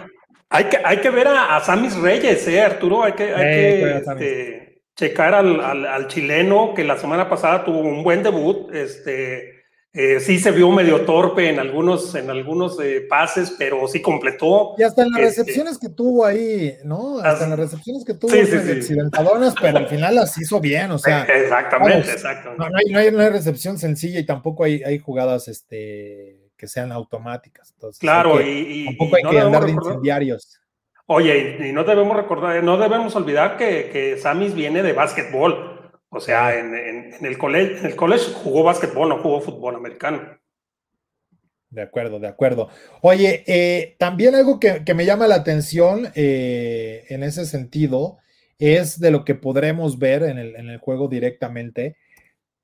Hay, que, hay que ver a, Samis Reyes, ¿eh, Arturo? Hay que, hay este, checar al, al, chileno que la semana pasada tuvo un buen debut. Este, eh, sí se vio medio torpe en algunos, en algunos eh, pases, pero sí completó. Y hasta en las este, recepciones que tuvo ahí, ¿no? Hasta en las recepciones que tuvo, sí, accidentadonas, pero al final las hizo bien, o sea. Exactamente, exacto. No, hay, no, hay, una recepción sencilla y tampoco hay, hay jugadas este, que sean automáticas. Entonces, claro, y, Tampoco hay que andar de incendiarios. Oye, y no debemos recordar, no debemos olvidar que, que Samis viene de básquetbol. O sea, en, el en el colegio jugó básquetbol, no jugó fútbol americano. De acuerdo, de acuerdo. Oye, eh, también algo que, me llama la atención eh, en ese sentido es de lo que podremos ver en el, juego directamente.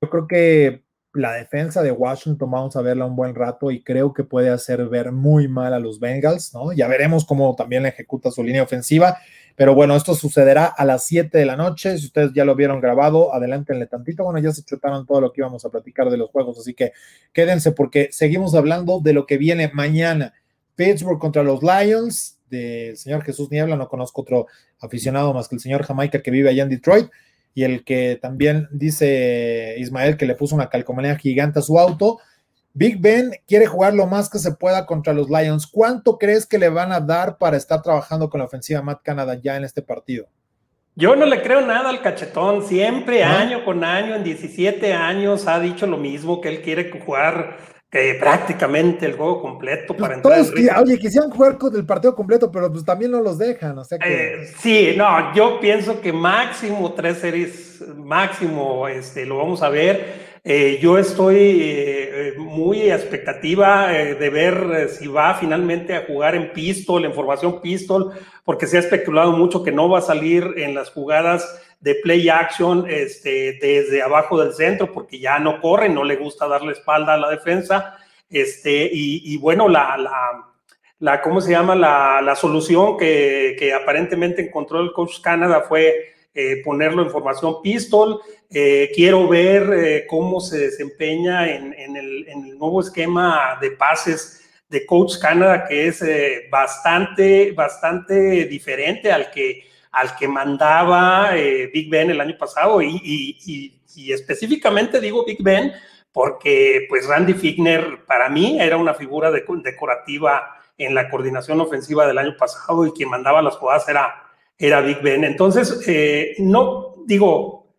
Yo creo que la defensa de Washington vamos a verla un buen rato y creo que puede hacer ver muy mal a los Bengals, ¿no? Ya veremos cómo también ejecuta su línea ofensiva, pero bueno, esto sucederá a las 7 de la noche. Si ustedes ya lo vieron grabado, adelántenle tantito. Bueno, ya se chutaron todo lo que íbamos a platicar de los juegos, así que quédense porque seguimos hablando de lo que viene mañana. Pittsburgh contra los Lions, del señor Jesús Niebla, no conozco otro aficionado más que el señor Jamaica que vive allá en Detroit y el que también dice Ismael que le puso una calcomanía gigante a su auto. Big Ben quiere jugar lo más que se pueda contra los Lions. ¿Cuánto crees que le van a dar para estar trabajando con la ofensiva Matt Canada ya en este partido? Yo no le creo nada al cachetón. Siempre, año con año, en 17 años, ha dicho lo mismo, que él quiere jugar que prácticamente el juego completo pues para entrar. oye, quisieran jugar con el partido completo, pero pues también no los dejan, o sea que... Eh, sí, no, yo pienso que máximo tres series, máximo, este, lo vamos a ver. Eh, yo estoy eh, muy expectativa de ver si va finalmente a jugar en pistol, en formación pistol, porque se ha especulado mucho que no va a salir en las jugadas de play action este, desde abajo del centro, porque ya no corre, no le gusta darle espalda a la defensa. Este, y, bueno, la, la, la, ¿cómo se llama? La, la solución que, que, aparentemente encontró el coach Canadá fue eh, ponerlo en formación pistol. Eh, quiero ver eh, cómo se desempeña en, en, el, en, el, nuevo esquema de pases de Coach Canadá, que es bastante, bastante diferente al que al que mandaba eh, Big Ben el año pasado y, específicamente digo Big Ben porque pues Randy Figner para mí era una figura decorativa en la coordinación ofensiva del año pasado y quien mandaba las jugadas era, era Big Ben. Entonces, eh, no digo,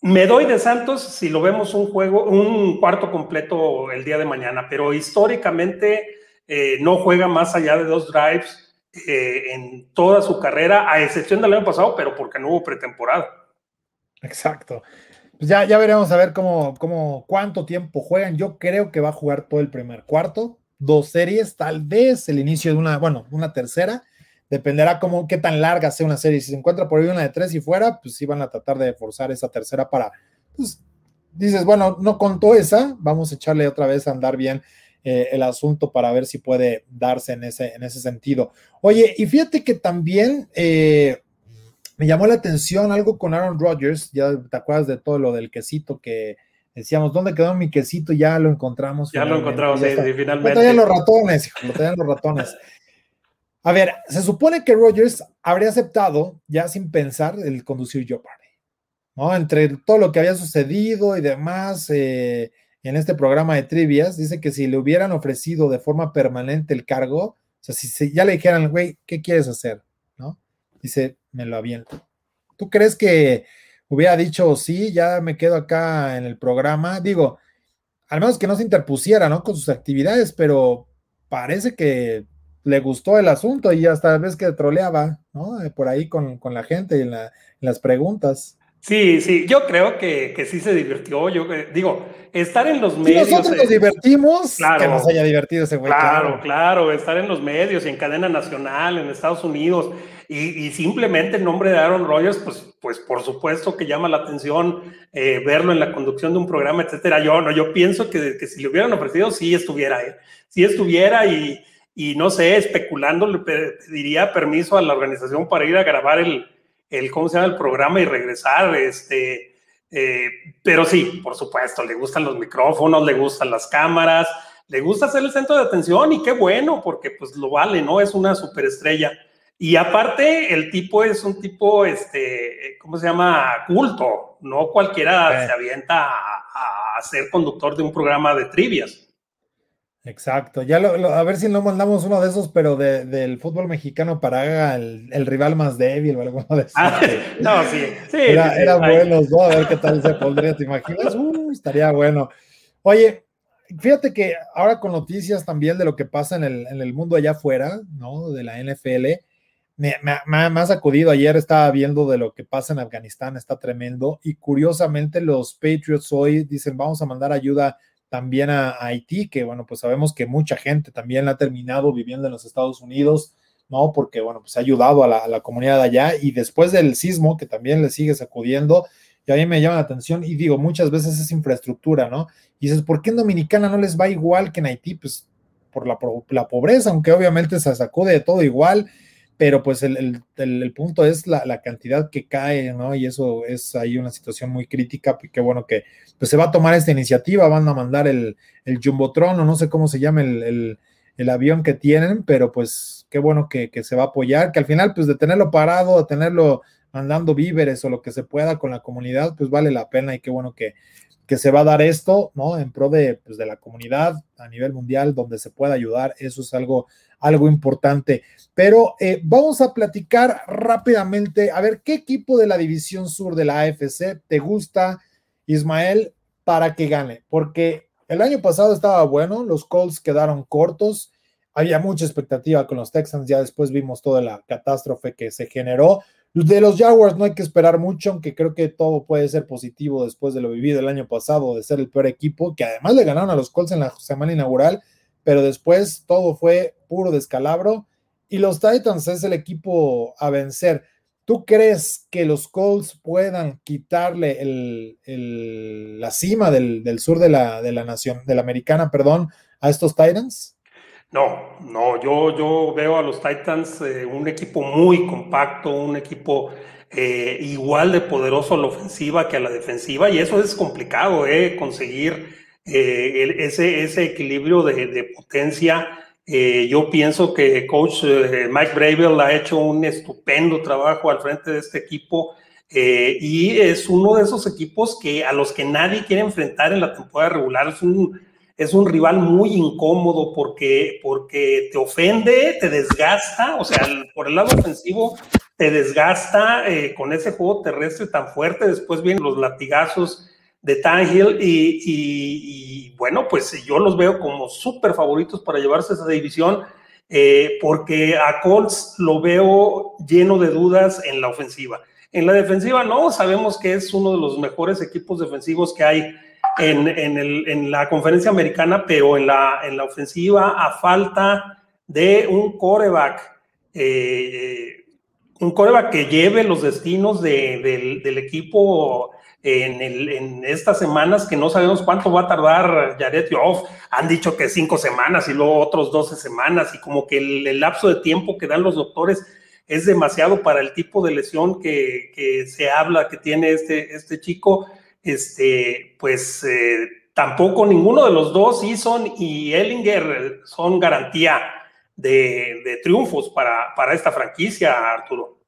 me doy de Santos si lo vemos un juego, un cuarto completo el día de mañana, pero históricamente eh, no juega más allá de dos drives eh, en toda su carrera, a excepción del año pasado, pero porque no hubo pretemporada. Exacto. Pues ya, ya veremos a ver cómo, cómo, cuánto tiempo juegan. Yo creo que va a jugar todo el primer cuarto, dos series, tal vez el inicio de una, bueno, una tercera. Dependerá cómo, qué tan larga sea una serie. Si se encuentra por ahí una de tres y fuera, pues sí van a tratar de forzar esa tercera para, pues, dices, bueno, no contó esa, vamos a echarle otra vez a andar bien eh, el asunto para ver si puede darse en ese, en ese sentido. Oye, y fíjate que también eh, me llamó la atención algo con Aaron Rodgers, ya te acuerdas de todo lo del quesito que decíamos, ¿dónde quedó mi quesito? Ya lo encontramos. Ya lo encontramos, sí, finalmente. Lo traían los ratones, hijo, lo traían los ratones. A ver, se supone que Rodgers habría aceptado, ya sin pensar, el conducir Joe ¿no? Entre todo lo que había sucedido y demás, eh, en este programa de trivias, dice que si le hubieran ofrecido de forma permanente el cargo, o sea, si, ya le dijeran, güey, ¿qué quieres hacer? ¿No? Dice, me lo aviento. ¿Tú crees que hubiera dicho, sí, ya me quedo acá en el programa? Digo, al menos que no se interpusiera, ¿no? Con sus actividades, pero parece que le gustó el asunto y hasta vez que troleaba, ¿no? Por ahí con, la gente y en las preguntas. Sí, sí, yo creo que, que sí se divirtió. Yo eh, digo, estar en los medios. Nosotros nos divertimos, claro, que nos haya divertido ese güey. Claro, claro, estar en los medios y en cadena nacional, en Estados Unidos, y, simplemente el nombre de Aaron Rodgers, pues, pues por supuesto que llama la atención eh, verlo en la conducción de un programa, etcétera. Yo no, yo pienso que, que si le hubieran ofrecido, sí estuviera, ¿eh? sí estuviera y, y no sé, especulando, le pediría permiso a la organización para ir a grabar el el cómo se llama el programa y regresar, este, eh, pero sí, por supuesto, le gustan los micrófonos, le gustan las cámaras, le gusta ser el centro de atención y qué bueno, porque pues lo vale, ¿no? Es una superestrella. Y aparte, el tipo es un tipo, este, ¿cómo se llama? Culto, no cualquiera se avienta a, a ser conductor de un programa de trivias. Exacto, ya lo, a ver si no mandamos uno de esos, pero del fútbol mexicano para el, el, rival más débil o algo de eso. Ah, no, sí, sí. Era, eran buenos, ¿no? A ver qué tal se pondría, ¿te imaginas? Uh, estaría bueno. Oye, fíjate que ahora con noticias también de lo que pasa en el, en el mundo allá afuera, ¿no? De la NFL, me, me, me, ha sacudido. Ayer estaba viendo de lo que pasa en Afganistán, está tremendo. Y curiosamente, los Patriots hoy dicen: Vamos a mandar ayuda también a, Haití, que bueno, pues sabemos que mucha gente también ha terminado viviendo en los Estados Unidos, ¿no? Porque bueno, pues ha ayudado a la, comunidad allá y después del sismo, que también le sigue sacudiendo, que a mí me llama la atención y digo, muchas veces es infraestructura, ¿no? Y dices, ¿por qué en Dominicana no les va igual que en Haití? Pues por la, la pobreza, aunque obviamente se sacude de todo igual, pero pues el, punto es la, cantidad que cae, ¿no? Y eso es ahí una situación muy crítica, y qué bueno que pues, se va a tomar esta iniciativa, van a mandar el, el Jumbotron o no sé cómo se llama el, avión que tienen, pero pues qué bueno que, se va a apoyar, que al final pues de tenerlo parado, de tenerlo mandando víveres o lo que se pueda con la comunidad, pues vale la pena y qué bueno que, que se va a dar esto, ¿no? En pro de, pues, de la comunidad a nivel mundial, donde se pueda ayudar, eso es algo algo importante. Pero eh, vamos a platicar rápidamente, a ver, ¿qué equipo de la División Sur de la AFC te gusta, Ismael, para que gane? Porque el año pasado estaba bueno, los Colts quedaron cortos, había mucha expectativa con los Texans, ya después vimos toda la catástrofe que se generó. De los Jaguars no hay que esperar mucho, aunque creo que todo puede ser positivo después de lo vivido el año pasado, de ser el peor equipo, que además le ganaron a los Colts en la semana inaugural pero después todo fue puro descalabro y los Titans es el equipo a vencer. ¿Tú crees que los Colts puedan quitarle el, la cima del, sur de la, de la nación, de la americana, perdón, a estos Titans? No, no, yo, yo veo a los Titans eh, un equipo muy compacto, un equipo eh, igual de poderoso a la ofensiva que a la defensiva, y eso es complicado, eh, conseguir eh, ese, ese equilibrio de, potencia. Eh, yo pienso que coach Mike Bravel ha hecho un estupendo trabajo al frente de este equipo y es uno de esos equipos que a los que nadie quiere enfrentar en la temporada regular. Es un, es un rival muy incómodo porque, porque te ofende, te desgasta, o sea, por el lado ofensivo te desgasta con ese juego terrestre tan fuerte, después vienen los latigazos de Tangill y, y, bueno, pues yo los veo como súper favoritos para llevarse esa división eh, porque a Colts lo veo lleno de dudas en la ofensiva. En la defensiva no, sabemos que es uno de los mejores equipos defensivos que hay en, en, el, en la conferencia americana, pero en la, en la ofensiva a falta de un coreback. Eh, un coreback que lleve los destinos de, del, equipo en, el, estas semanas que no sabemos cuánto va a tardar Jared Goff. Han dicho que cinco semanas y luego otros 12 semanas y como que el, lapso de tiempo que dan los doctores es demasiado para el tipo de lesión que, que se habla que tiene este, este chico. Este, pues eh, tampoco ninguno de los dos, Eason y Ellinger, son garantía de, de triunfos para, para esta franquicia, Arturo.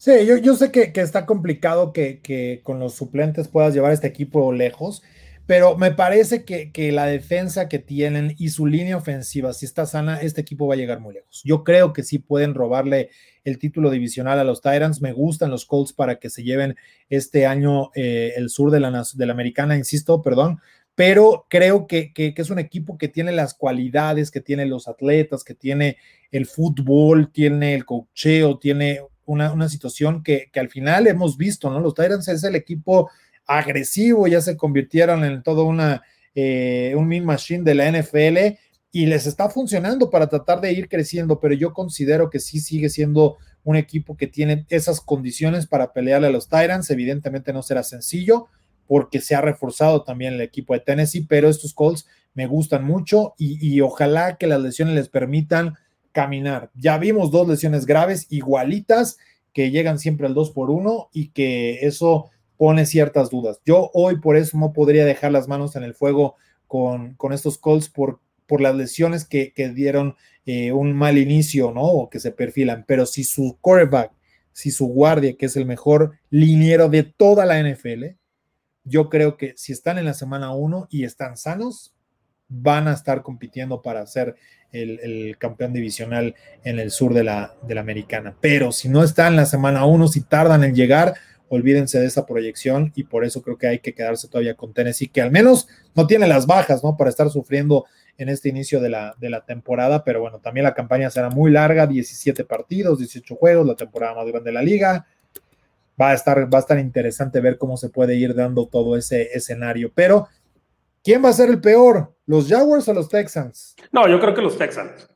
Sí, yo, yo sé que, está complicado que, con los suplentes puedas llevar este equipo lejos, pero me parece que, la defensa que tienen y su línea ofensiva, si está sana, este equipo va a llegar muy lejos. Yo creo que sí pueden robarle el título divisional a los Tyrants. Me gustan los Colts para que se lleven este año eh, el sur de la, de la americana, insisto, perdón, pero creo que, que, es un equipo que tiene las cualidades, que tiene los atletas, que tiene el fútbol, tiene el cocheo, tiene una, situación que, al final hemos visto, ¿no? Los Tyrants es el equipo agresivo, ya se convirtieron en todo una, eh, un min machine de la NFL y les está funcionando para tratar de ir creciendo, pero yo considero que sí sigue siendo un equipo que tiene esas condiciones para pelearle a los Tyrants. Evidentemente no será sencillo porque se ha reforzado también el equipo de Tennessee, pero estos Colts me gustan mucho y, ojalá que las lesiones les permitan caminar. Ya vimos dos lesiones graves igualitas que llegan siempre al 2 por 1 y que eso pone ciertas dudas. Yo hoy por eso no podría dejar las manos en el fuego con, con estos Colts por, por las lesiones que, dieron eh, un mal inicio, ¿no? O que se perfilan. Pero si su quarterback, si su guardia, que es el mejor liniero de toda la NFL, yo creo que si están en la semana 1 y están sanos, van a estar compitiendo para ser el, campeón divisional en el sur de la, de la americana. Pero si no está en la semana 1, si tardan en llegar, olvídense de esa proyección y por eso creo que hay que quedarse todavía con Tennessee, que al menos no tiene las bajas, ¿no? Para estar sufriendo en este inicio de la, de la temporada, pero bueno, también la campaña será muy larga, 17 partidos, 18 juegos, la temporada más grande de la liga. Va a estar, va a estar interesante ver cómo se puede ir dando todo ese escenario, pero ¿Quién va a ser el peor? ¿Los Jaguars o los Texans? No, yo creo que los Texans.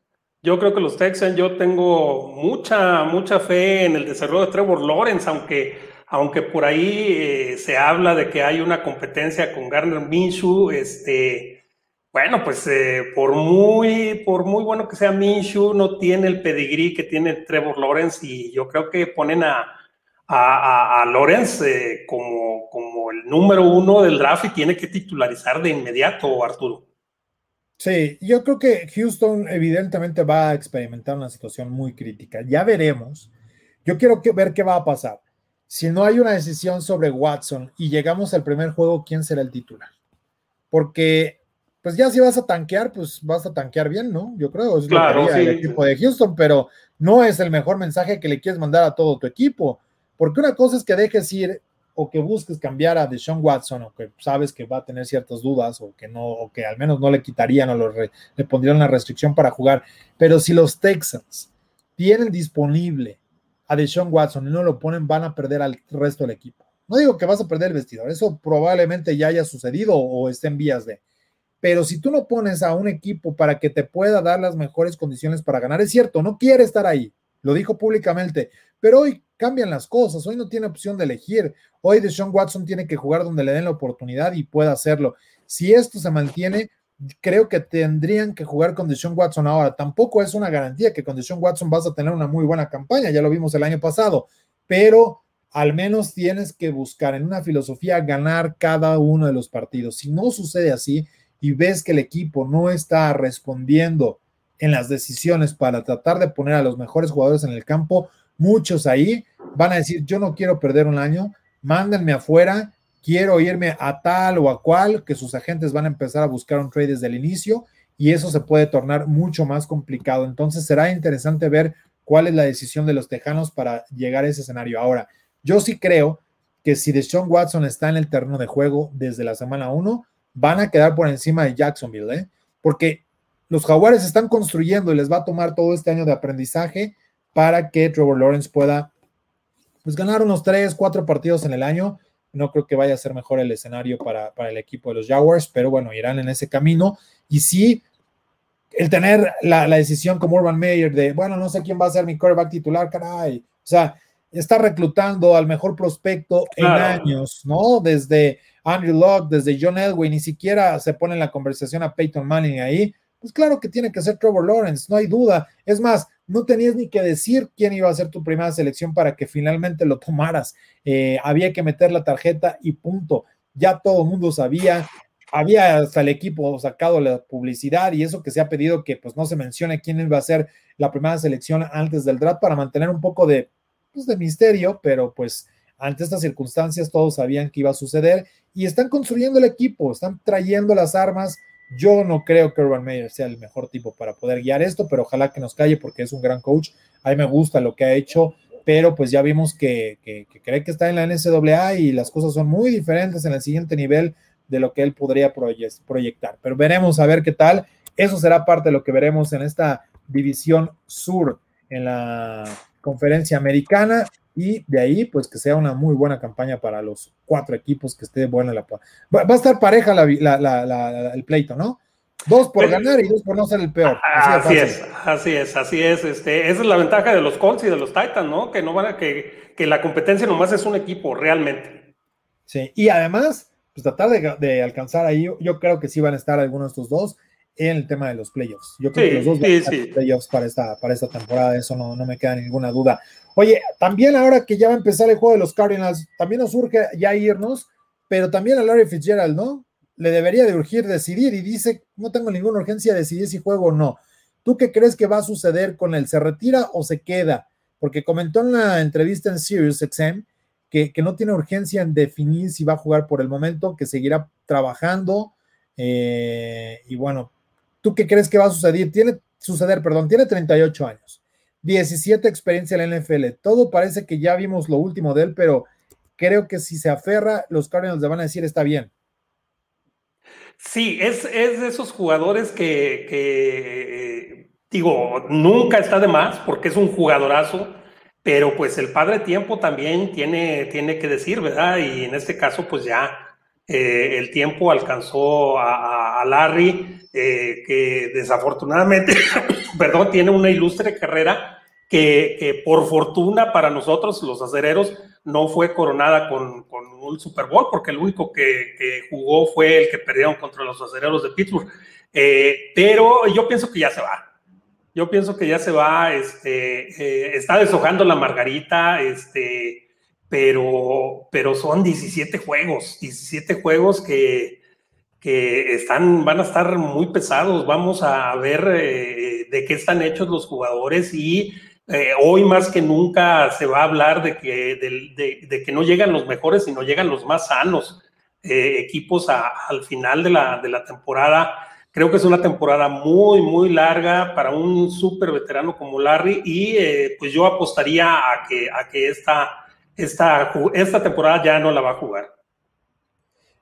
Yo creo que los Texans, yo tengo mucha, mucha fe en el desarrollo de Trevor Lawrence, aunque, aunque por ahí eh, se habla de que hay una competencia con Garner Minshew, este, bueno, pues eh, por, muy, por muy bueno que sea Minshew, no tiene el pedigrí que tiene Trevor Lawrence y yo creo que ponen a, a, Lawrence eh, como, como el número uno del draft y tiene que titularizar de inmediato, Arturo. Sí, yo creo que Houston evidentemente va a experimentar una situación muy crítica. Ya veremos. Yo quiero ver qué va a pasar. Si no hay una decisión sobre Watson y llegamos al primer juego, ¿quién será el titular? Porque, pues ya si vas a tanquear, pues vas a tanquear bien, ¿no? Yo creo, es claro, el equipo de Houston, pero no es el mejor mensaje que le quieres mandar a todo tu equipo. Porque una cosa es que dejes ir o que busques cambiar a Deshaun Watson o que sabes que va a tener ciertas dudas o que no, o que al menos no le quitarían o le pondrían una restricción para jugar. Pero si los Texans tienen disponible a Deshaun Watson y no lo ponen, van a perder al resto del equipo. No digo que vas a perder el vestidor, eso probablemente ya haya sucedido o esté en vías de. Pero si tú no pones a un equipo para que te pueda dar las mejores condiciones para ganar, es cierto, no quiere estar ahí, lo dijo públicamente, pero hoy cambian las cosas, hoy no tiene opción de elegir, hoy Deshaun Watson tiene que jugar donde le den la oportunidad y pueda hacerlo. Si esto se mantiene, creo que tendrían que jugar con Deshaun Watson ahora. Tampoco es una garantía que con Watson vas a tener una muy buena campaña, ya lo vimos el año pasado, pero al menos tienes que buscar en una filosofía ganar cada uno de los partidos. Si no sucede así y ves que el equipo no está respondiendo en las decisiones para tratar de poner a los mejores jugadores en el campo, muchos ahí van a decir, yo no quiero perder un año, mándenme afuera quiero irme a tal o a cual, que sus agentes van a empezar a buscar un trade desde el inicio y eso se puede tornar mucho más complicado. Entonces será interesante ver cuál es la decisión de los Tejanos para llegar a ese escenario. Ahora, yo sí creo que si Deshaun Watson está en el terreno de juego desde la semana 1, van a quedar por encima de Jacksonville, ¿eh? porque los Jaguares están construyendo y les va a tomar todo este año de aprendizaje para que Trevor Lawrence pueda pues, ganar unos 3, 4 partidos en el año no creo que vaya a ser mejor el escenario para, el equipo de los Jaguars, pero bueno, irán en ese camino. Y sí, el tener la, decisión como Urban Meyer de, bueno, no sé quién va a ser mi quarterback titular, caray. O sea, está reclutando al mejor prospecto en años, ¿no? Desde Andrew Locke, desde John Elway, ni siquiera se pone en la conversación a Peyton Manning ahí. Pues claro que tiene que ser Trevor Lawrence, no hay duda. Es más, no tenías ni que decir quién iba a ser tu primera selección para que finalmente lo tomaras. Eh, había que meter la tarjeta y punto. Ya todo el mundo sabía, había hasta el equipo sacado la publicidad y eso que se ha pedido que pues no se mencione quién iba a ser la primera selección antes del draft para mantener un poco de, pues, de misterio, pero pues ante estas circunstancias todos sabían que iba a suceder y están construyendo el equipo, están trayendo las armas yo no creo que Urban Meyer sea el mejor tipo para poder guiar esto, pero ojalá que nos calle porque es un gran coach. A mí me gusta lo que ha hecho, pero pues ya vimos que, cree que está en la NCAA y las cosas son muy diferentes en el siguiente nivel de lo que él podría proyectar. Pero veremos a ver qué tal. Eso será parte de lo que veremos en esta división sur en la conferencia americana y de ahí pues que sea una muy buena campaña para los cuatro equipos que esté buena la va, va a estar pareja el pleito no dos por ganar y dos por no ser el peor. así, es así es así es este esa es la ventaja de los Colts y de los Titans no que no van a que, que la competencia nomás es un equipo realmente. Sí y además pues tratar de, de alcanzar ahí yo creo que sí van a estar algunos de estos dos en el tema de los playoffs. Yo creo que los dos van a estar playoffs para esta, para esta temporada, eso no, no me queda ninguna duda. Oye, también ahora que ya va a empezar el juego de los Cardinals, también nos urge ya irnos, pero también a Larry Fitzgerald, ¿no? Le debería de urgir decidir y dice, no tengo ninguna urgencia de decidir si juego o no. ¿Tú qué crees que va a suceder con él? ¿Se retira o se queda? Porque comentó en la entrevista en Sirius que, que no tiene urgencia en definir si va a jugar por el momento, que seguirá trabajando. Eh, y bueno, ¿tú qué crees que va a suceder? Tiene, suceder, perdón, tiene 38 años 17 experiencia en la NFL. Todo parece que ya vimos lo último de él, pero creo que si se aferra, los Cardinals le van a decir está bien. Sí, es, es de esos jugadores que, digo, nunca está de más porque es un jugadorazo, pero pues el padre tiempo también tiene, tiene que decir, ¿verdad? Y en este caso, pues ya eh, el tiempo alcanzó a, a Larry, eh, que desafortunadamente, <coughs> perdón, tiene una ilustre carrera que, por fortuna para nosotros, los acereros, no fue coronada con, un Super Bowl, porque el único que, jugó fue el que perdieron contra los acereros de Pittsburgh. Eh, pero yo pienso que ya se va. Yo pienso que ya se va, este, eh, está deshojando la margarita, este, pero, pero son 17 juegos, 17 juegos que, que están, van a estar muy pesados. Vamos a ver eh, de qué están hechos los jugadores y eh, hoy más que nunca se va a hablar de que, de, que no llegan los mejores, sino llegan los más sanos eh, equipos al final de la, de la temporada. Creo que es una temporada muy, muy larga para un súper veterano como Larry y eh, pues yo apostaría a que, a que esta, esta, esta temporada ya no la va a jugar.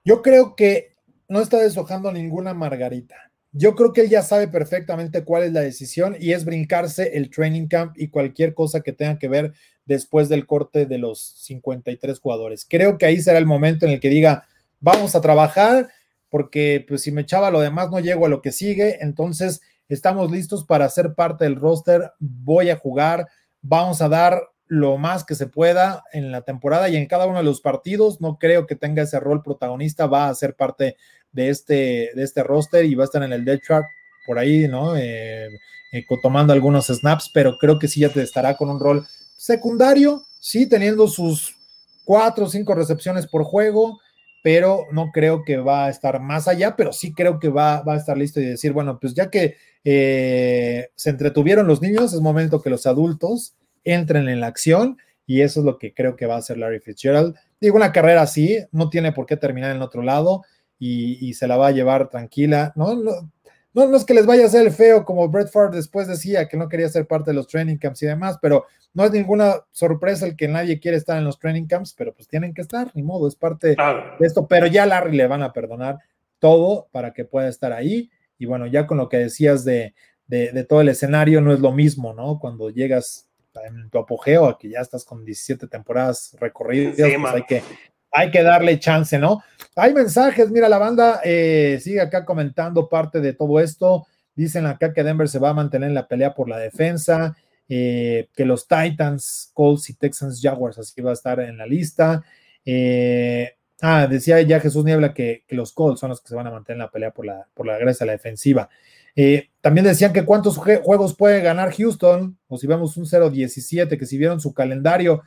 Yo creo que no está deshojando ninguna Margarita. Yo creo que él ya sabe perfectamente cuál es la decisión y es brincarse el training camp y cualquier cosa que tenga que ver después del corte de los 53 jugadores. Creo que ahí será el momento en el que diga, vamos a trabajar porque pues si me echaba lo demás no llego a lo que sigue, entonces estamos listos para ser parte del roster, voy a jugar, vamos a dar lo más que se pueda en la temporada y en cada uno de los partidos. No creo que tenga ese rol protagonista, va a ser parte de este, de este roster y va a estar en el dead track por ahí, ¿no? Eh, eh, tomando algunos snaps, pero creo que sí ya te estará con un rol secundario, sí, teniendo sus cuatro o cinco recepciones por juego, pero no creo que va a estar más allá, pero sí creo que va, va a estar listo y decir, bueno, pues ya que eh, se entretuvieron los niños, es momento que los adultos entren en la acción y eso es lo que creo que va a hacer Larry Fitzgerald. Digo, una carrera así no tiene por qué terminar en otro lado y, se la va a llevar tranquila. ¿no? No, no, es que les vaya a hacer el feo como Brett Favre después decía que no quería ser parte de los training camps y demás, pero no es ninguna sorpresa el que nadie quiere estar en los training camps, pero pues tienen que estar, ni modo, es parte de esto, pero ya Larry le van a perdonar todo para que pueda estar ahí. Y bueno, ya con lo que decías de, de, todo el escenario, no es lo mismo, ¿no? Cuando llegas en tu apogeo, que ya estás con 17 temporadas recorridas, pues hay que hay que darle chance, ¿no? Hay mensajes, mira, la banda eh, sigue acá comentando parte de todo esto. Dicen acá que Denver se va a mantener en la pelea por la defensa, eh, que los Titans, Colts y Texans Jaguars así va a estar en la lista. Eh, ah, decía ya Jesús Niebla que, los Colts son los que se van a mantener en la pelea por la, por la a la defensiva. también decían que cuántos juegos puede ganar Houston, o si vemos un 0-17, que si vieron su calendario,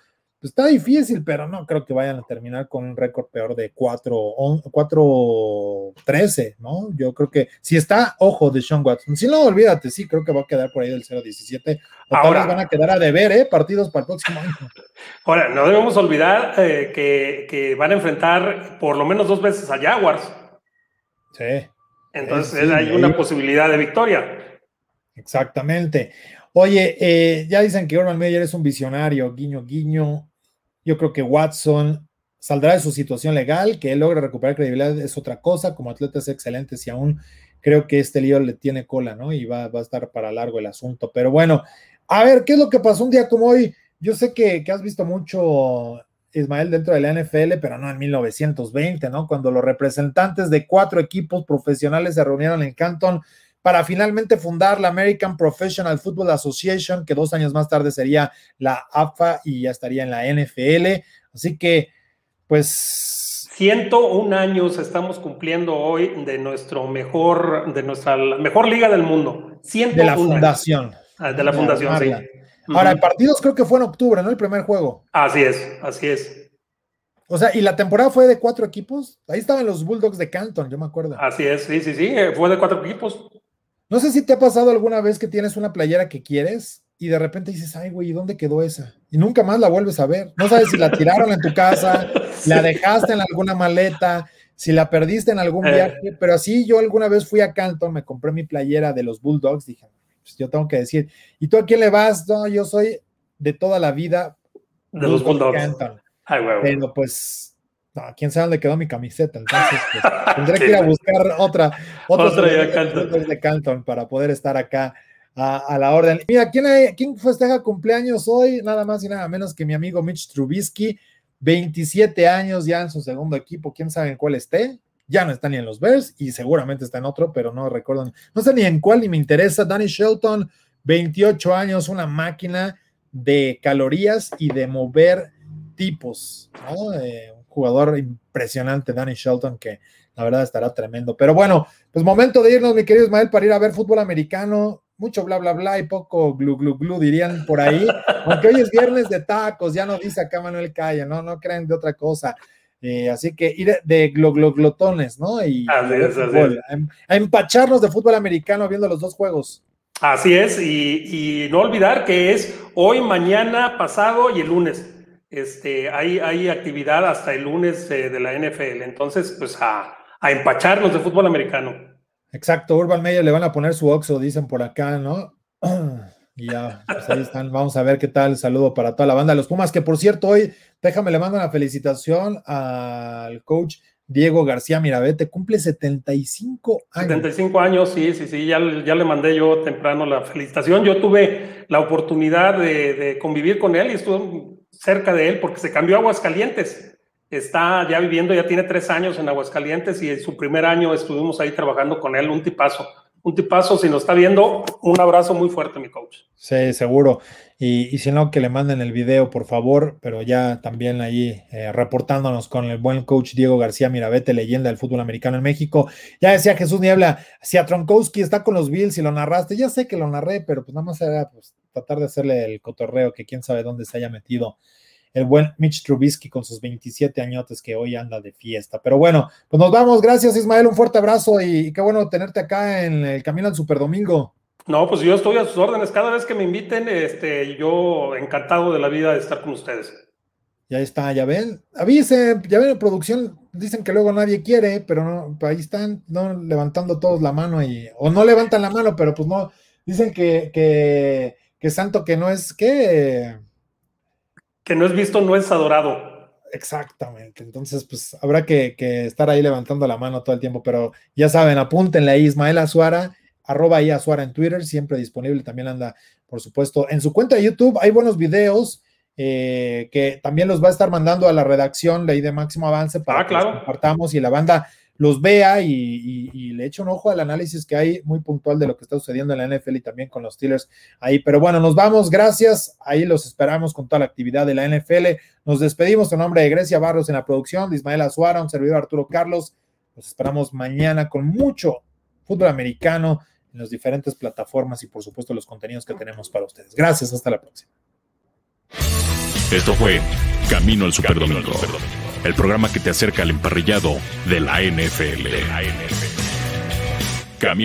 pues, está difícil, pero no creo que vayan a terminar con un récord peor de 4-13, ¿no? Yo creo que si está, ojo, de Sean Watson. Si no, olvídate, sí, creo que va a quedar por ahí del 0-17. Ahora van a quedar a deber, ¿eh? Partidos para el próximo año. <laughs> Ahora, no debemos olvidar eh, que, van a enfrentar por lo menos dos veces a Jaguars. Sí. Entonces hay una posibilidad de victoria. Exactamente. Oye, eh, ya dicen que Urban Meyer es un visionario, guiño, guiño. Yo creo que Watson saldrá de su situación legal, que él logre recuperar credibilidad es otra cosa, como atleta es excelente, si aún creo que este lío le tiene cola, ¿no? Y va, a estar para largo el asunto. Pero bueno, a ver, ¿qué es lo que pasó un día como hoy? Yo sé que, has visto mucho, Ismael, dentro de la NFL, pero no en 1920, ¿no? Cuando los representantes de cuatro equipos profesionales se reunieron en Canton para finalmente fundar la American Professional Football Association, que dos años más tarde sería la AFA y ya estaría en la NFL. Así que, pues... 101 años estamos cumpliendo hoy de nuestro mejor, de nuestra mejor liga del mundo. de la fundación. Ah, de la fundación, sí. Ahora, el partidos creo que fue en octubre, ¿no? El primer juego. Así es, así es. O sea, y la temporada fue de cuatro equipos. Ahí estaban los Bulldogs de Canton, yo me acuerdo. Así es, sí, sí, sí, eh, fue de cuatro equipos. No sé si te ha pasado alguna vez que tienes una playera que quieres y de repente dices, ay, güey, ¿y dónde quedó esa? Y nunca más la vuelves a ver. No sabes si la tiraron en tu casa, <laughs> la dejaste en alguna maleta, si la perdiste en algún eh. viaje, pero así yo alguna vez fui a Canton, me compré mi playera de los Bulldogs, dije, pues yo tengo que decir, ¿y tú a quién le vas? No, yo soy de toda la vida de los Bulldogs. Canton. Ay, Pero pues no, quién sabe dónde quedó mi camiseta, entonces pues, <laughs> tendré que ir a buscar otra, otra, de Canton para poder estar acá a, la orden. Mira, ¿quién, hay, ¿quién festeja cumpleaños hoy? Nada más y nada menos que mi amigo Mitch Trubisky, 27 años ya en su segundo equipo, quién sabe en cuál esté, ya no está ni en los Bears y seguramente está en otro, pero no recuerdo, no sé ni en cuál ni me interesa. Danny Shelton, 28 años, una máquina, de calorías y de mover tipos, eh, un jugador impresionante, Danny Shelton, que la verdad estará tremendo. Pero bueno, pues momento de irnos, mi querido Ismael, para ir a ver fútbol americano. Mucho bla, bla, bla y poco glu, glu, glu, dirían por ahí. Aunque hoy es viernes de tacos, ya no dice acá Manuel Calle, no, no creen de otra cosa. Eh, así que ir de gloglotones, ¿no? Y a, empacharnos de fútbol americano viendo los dos juegos. Así es, y, no olvidar que es hoy, mañana, pasado y el lunes. Este, hay, hay actividad hasta el lunes eh, de la NFL. Entonces, pues a, a empacharnos de fútbol americano. Exacto, Urban Meyer le van a poner su oxo, dicen por acá, ¿no? <clears throat> Y ya, pues ahí están. Vamos a ver qué tal. Saludo para toda la banda de los Pumas, que por cierto, hoy, déjame, le mando una felicitación al coach Diego García Mirabete, cumple 75 años. 75 años, sí, sí, sí, ya, ya le mandé yo temprano la felicitación. Yo tuve la oportunidad de, de convivir con él y estuve cerca de él porque se cambió a Aguascalientes está ya viviendo, ya tiene tres años en Aguascalientes y en su primer año estuvimos ahí trabajando con él, un tipazo. Un tipazo, si nos está viendo, un abrazo muy fuerte, mi coach. Sí, seguro. Y, si no, que le manden el video, por favor, pero ya también ahí eh, reportándonos con el buen coach Diego García Mirabete, leyenda del fútbol americano en México. Ya decía Jesús Niebla, si a Tronkowski está con los Bills y lo narraste, ya sé que lo narré, pero pues nada más era pues, tratar de hacerle el cotorreo, que quién sabe dónde se haya metido el buen Mitch Trubisky con sus 27 añotes que hoy anda de fiesta. Pero bueno, pues nos vamos. Gracias, Ismael. Un fuerte abrazo y qué bueno tenerte acá en el camino al Super Domingo. No, pues yo estoy a sus órdenes. Cada vez que me inviten, este, yo encantado de la vida de estar con ustedes. Ya está, ya ven. Avise, ya ven en producción, dicen que luego nadie quiere, pero no, ahí están, no levantando todos la mano y, o no levantan la mano, pero pues no, dicen que, que, que santo que no es, que que no es visto, no es adorado. Exactamente. Entonces, pues habrá que, estar ahí levantando la mano todo el tiempo, pero ya saben, apúntenle ahí Ismael Azuara, arroba ahí Azuara en Twitter, siempre disponible. También anda, por supuesto, en su cuenta de YouTube. Hay buenos videos eh, que también los va a estar mandando a la redacción de de Máximo Avance para ah, que los compartamos y la banda los vea y, le eche un ojo al análisis que hay muy puntual de lo que está sucediendo en la NFL y también con los Steelers ahí. Pero bueno, nos vamos, gracias. Ahí los esperamos con toda la actividad de la NFL. Nos despedimos en nombre de Grecia Barros en la producción, de Ismael Azuara, un servidor Arturo Carlos. Los esperamos mañana con mucho fútbol americano en las diferentes plataformas y por supuesto los contenidos que tenemos para ustedes. Gracias, hasta la próxima. Esto fue Camino al Superdomingo el programa que te acerca al emparrillado de la NFL. Camino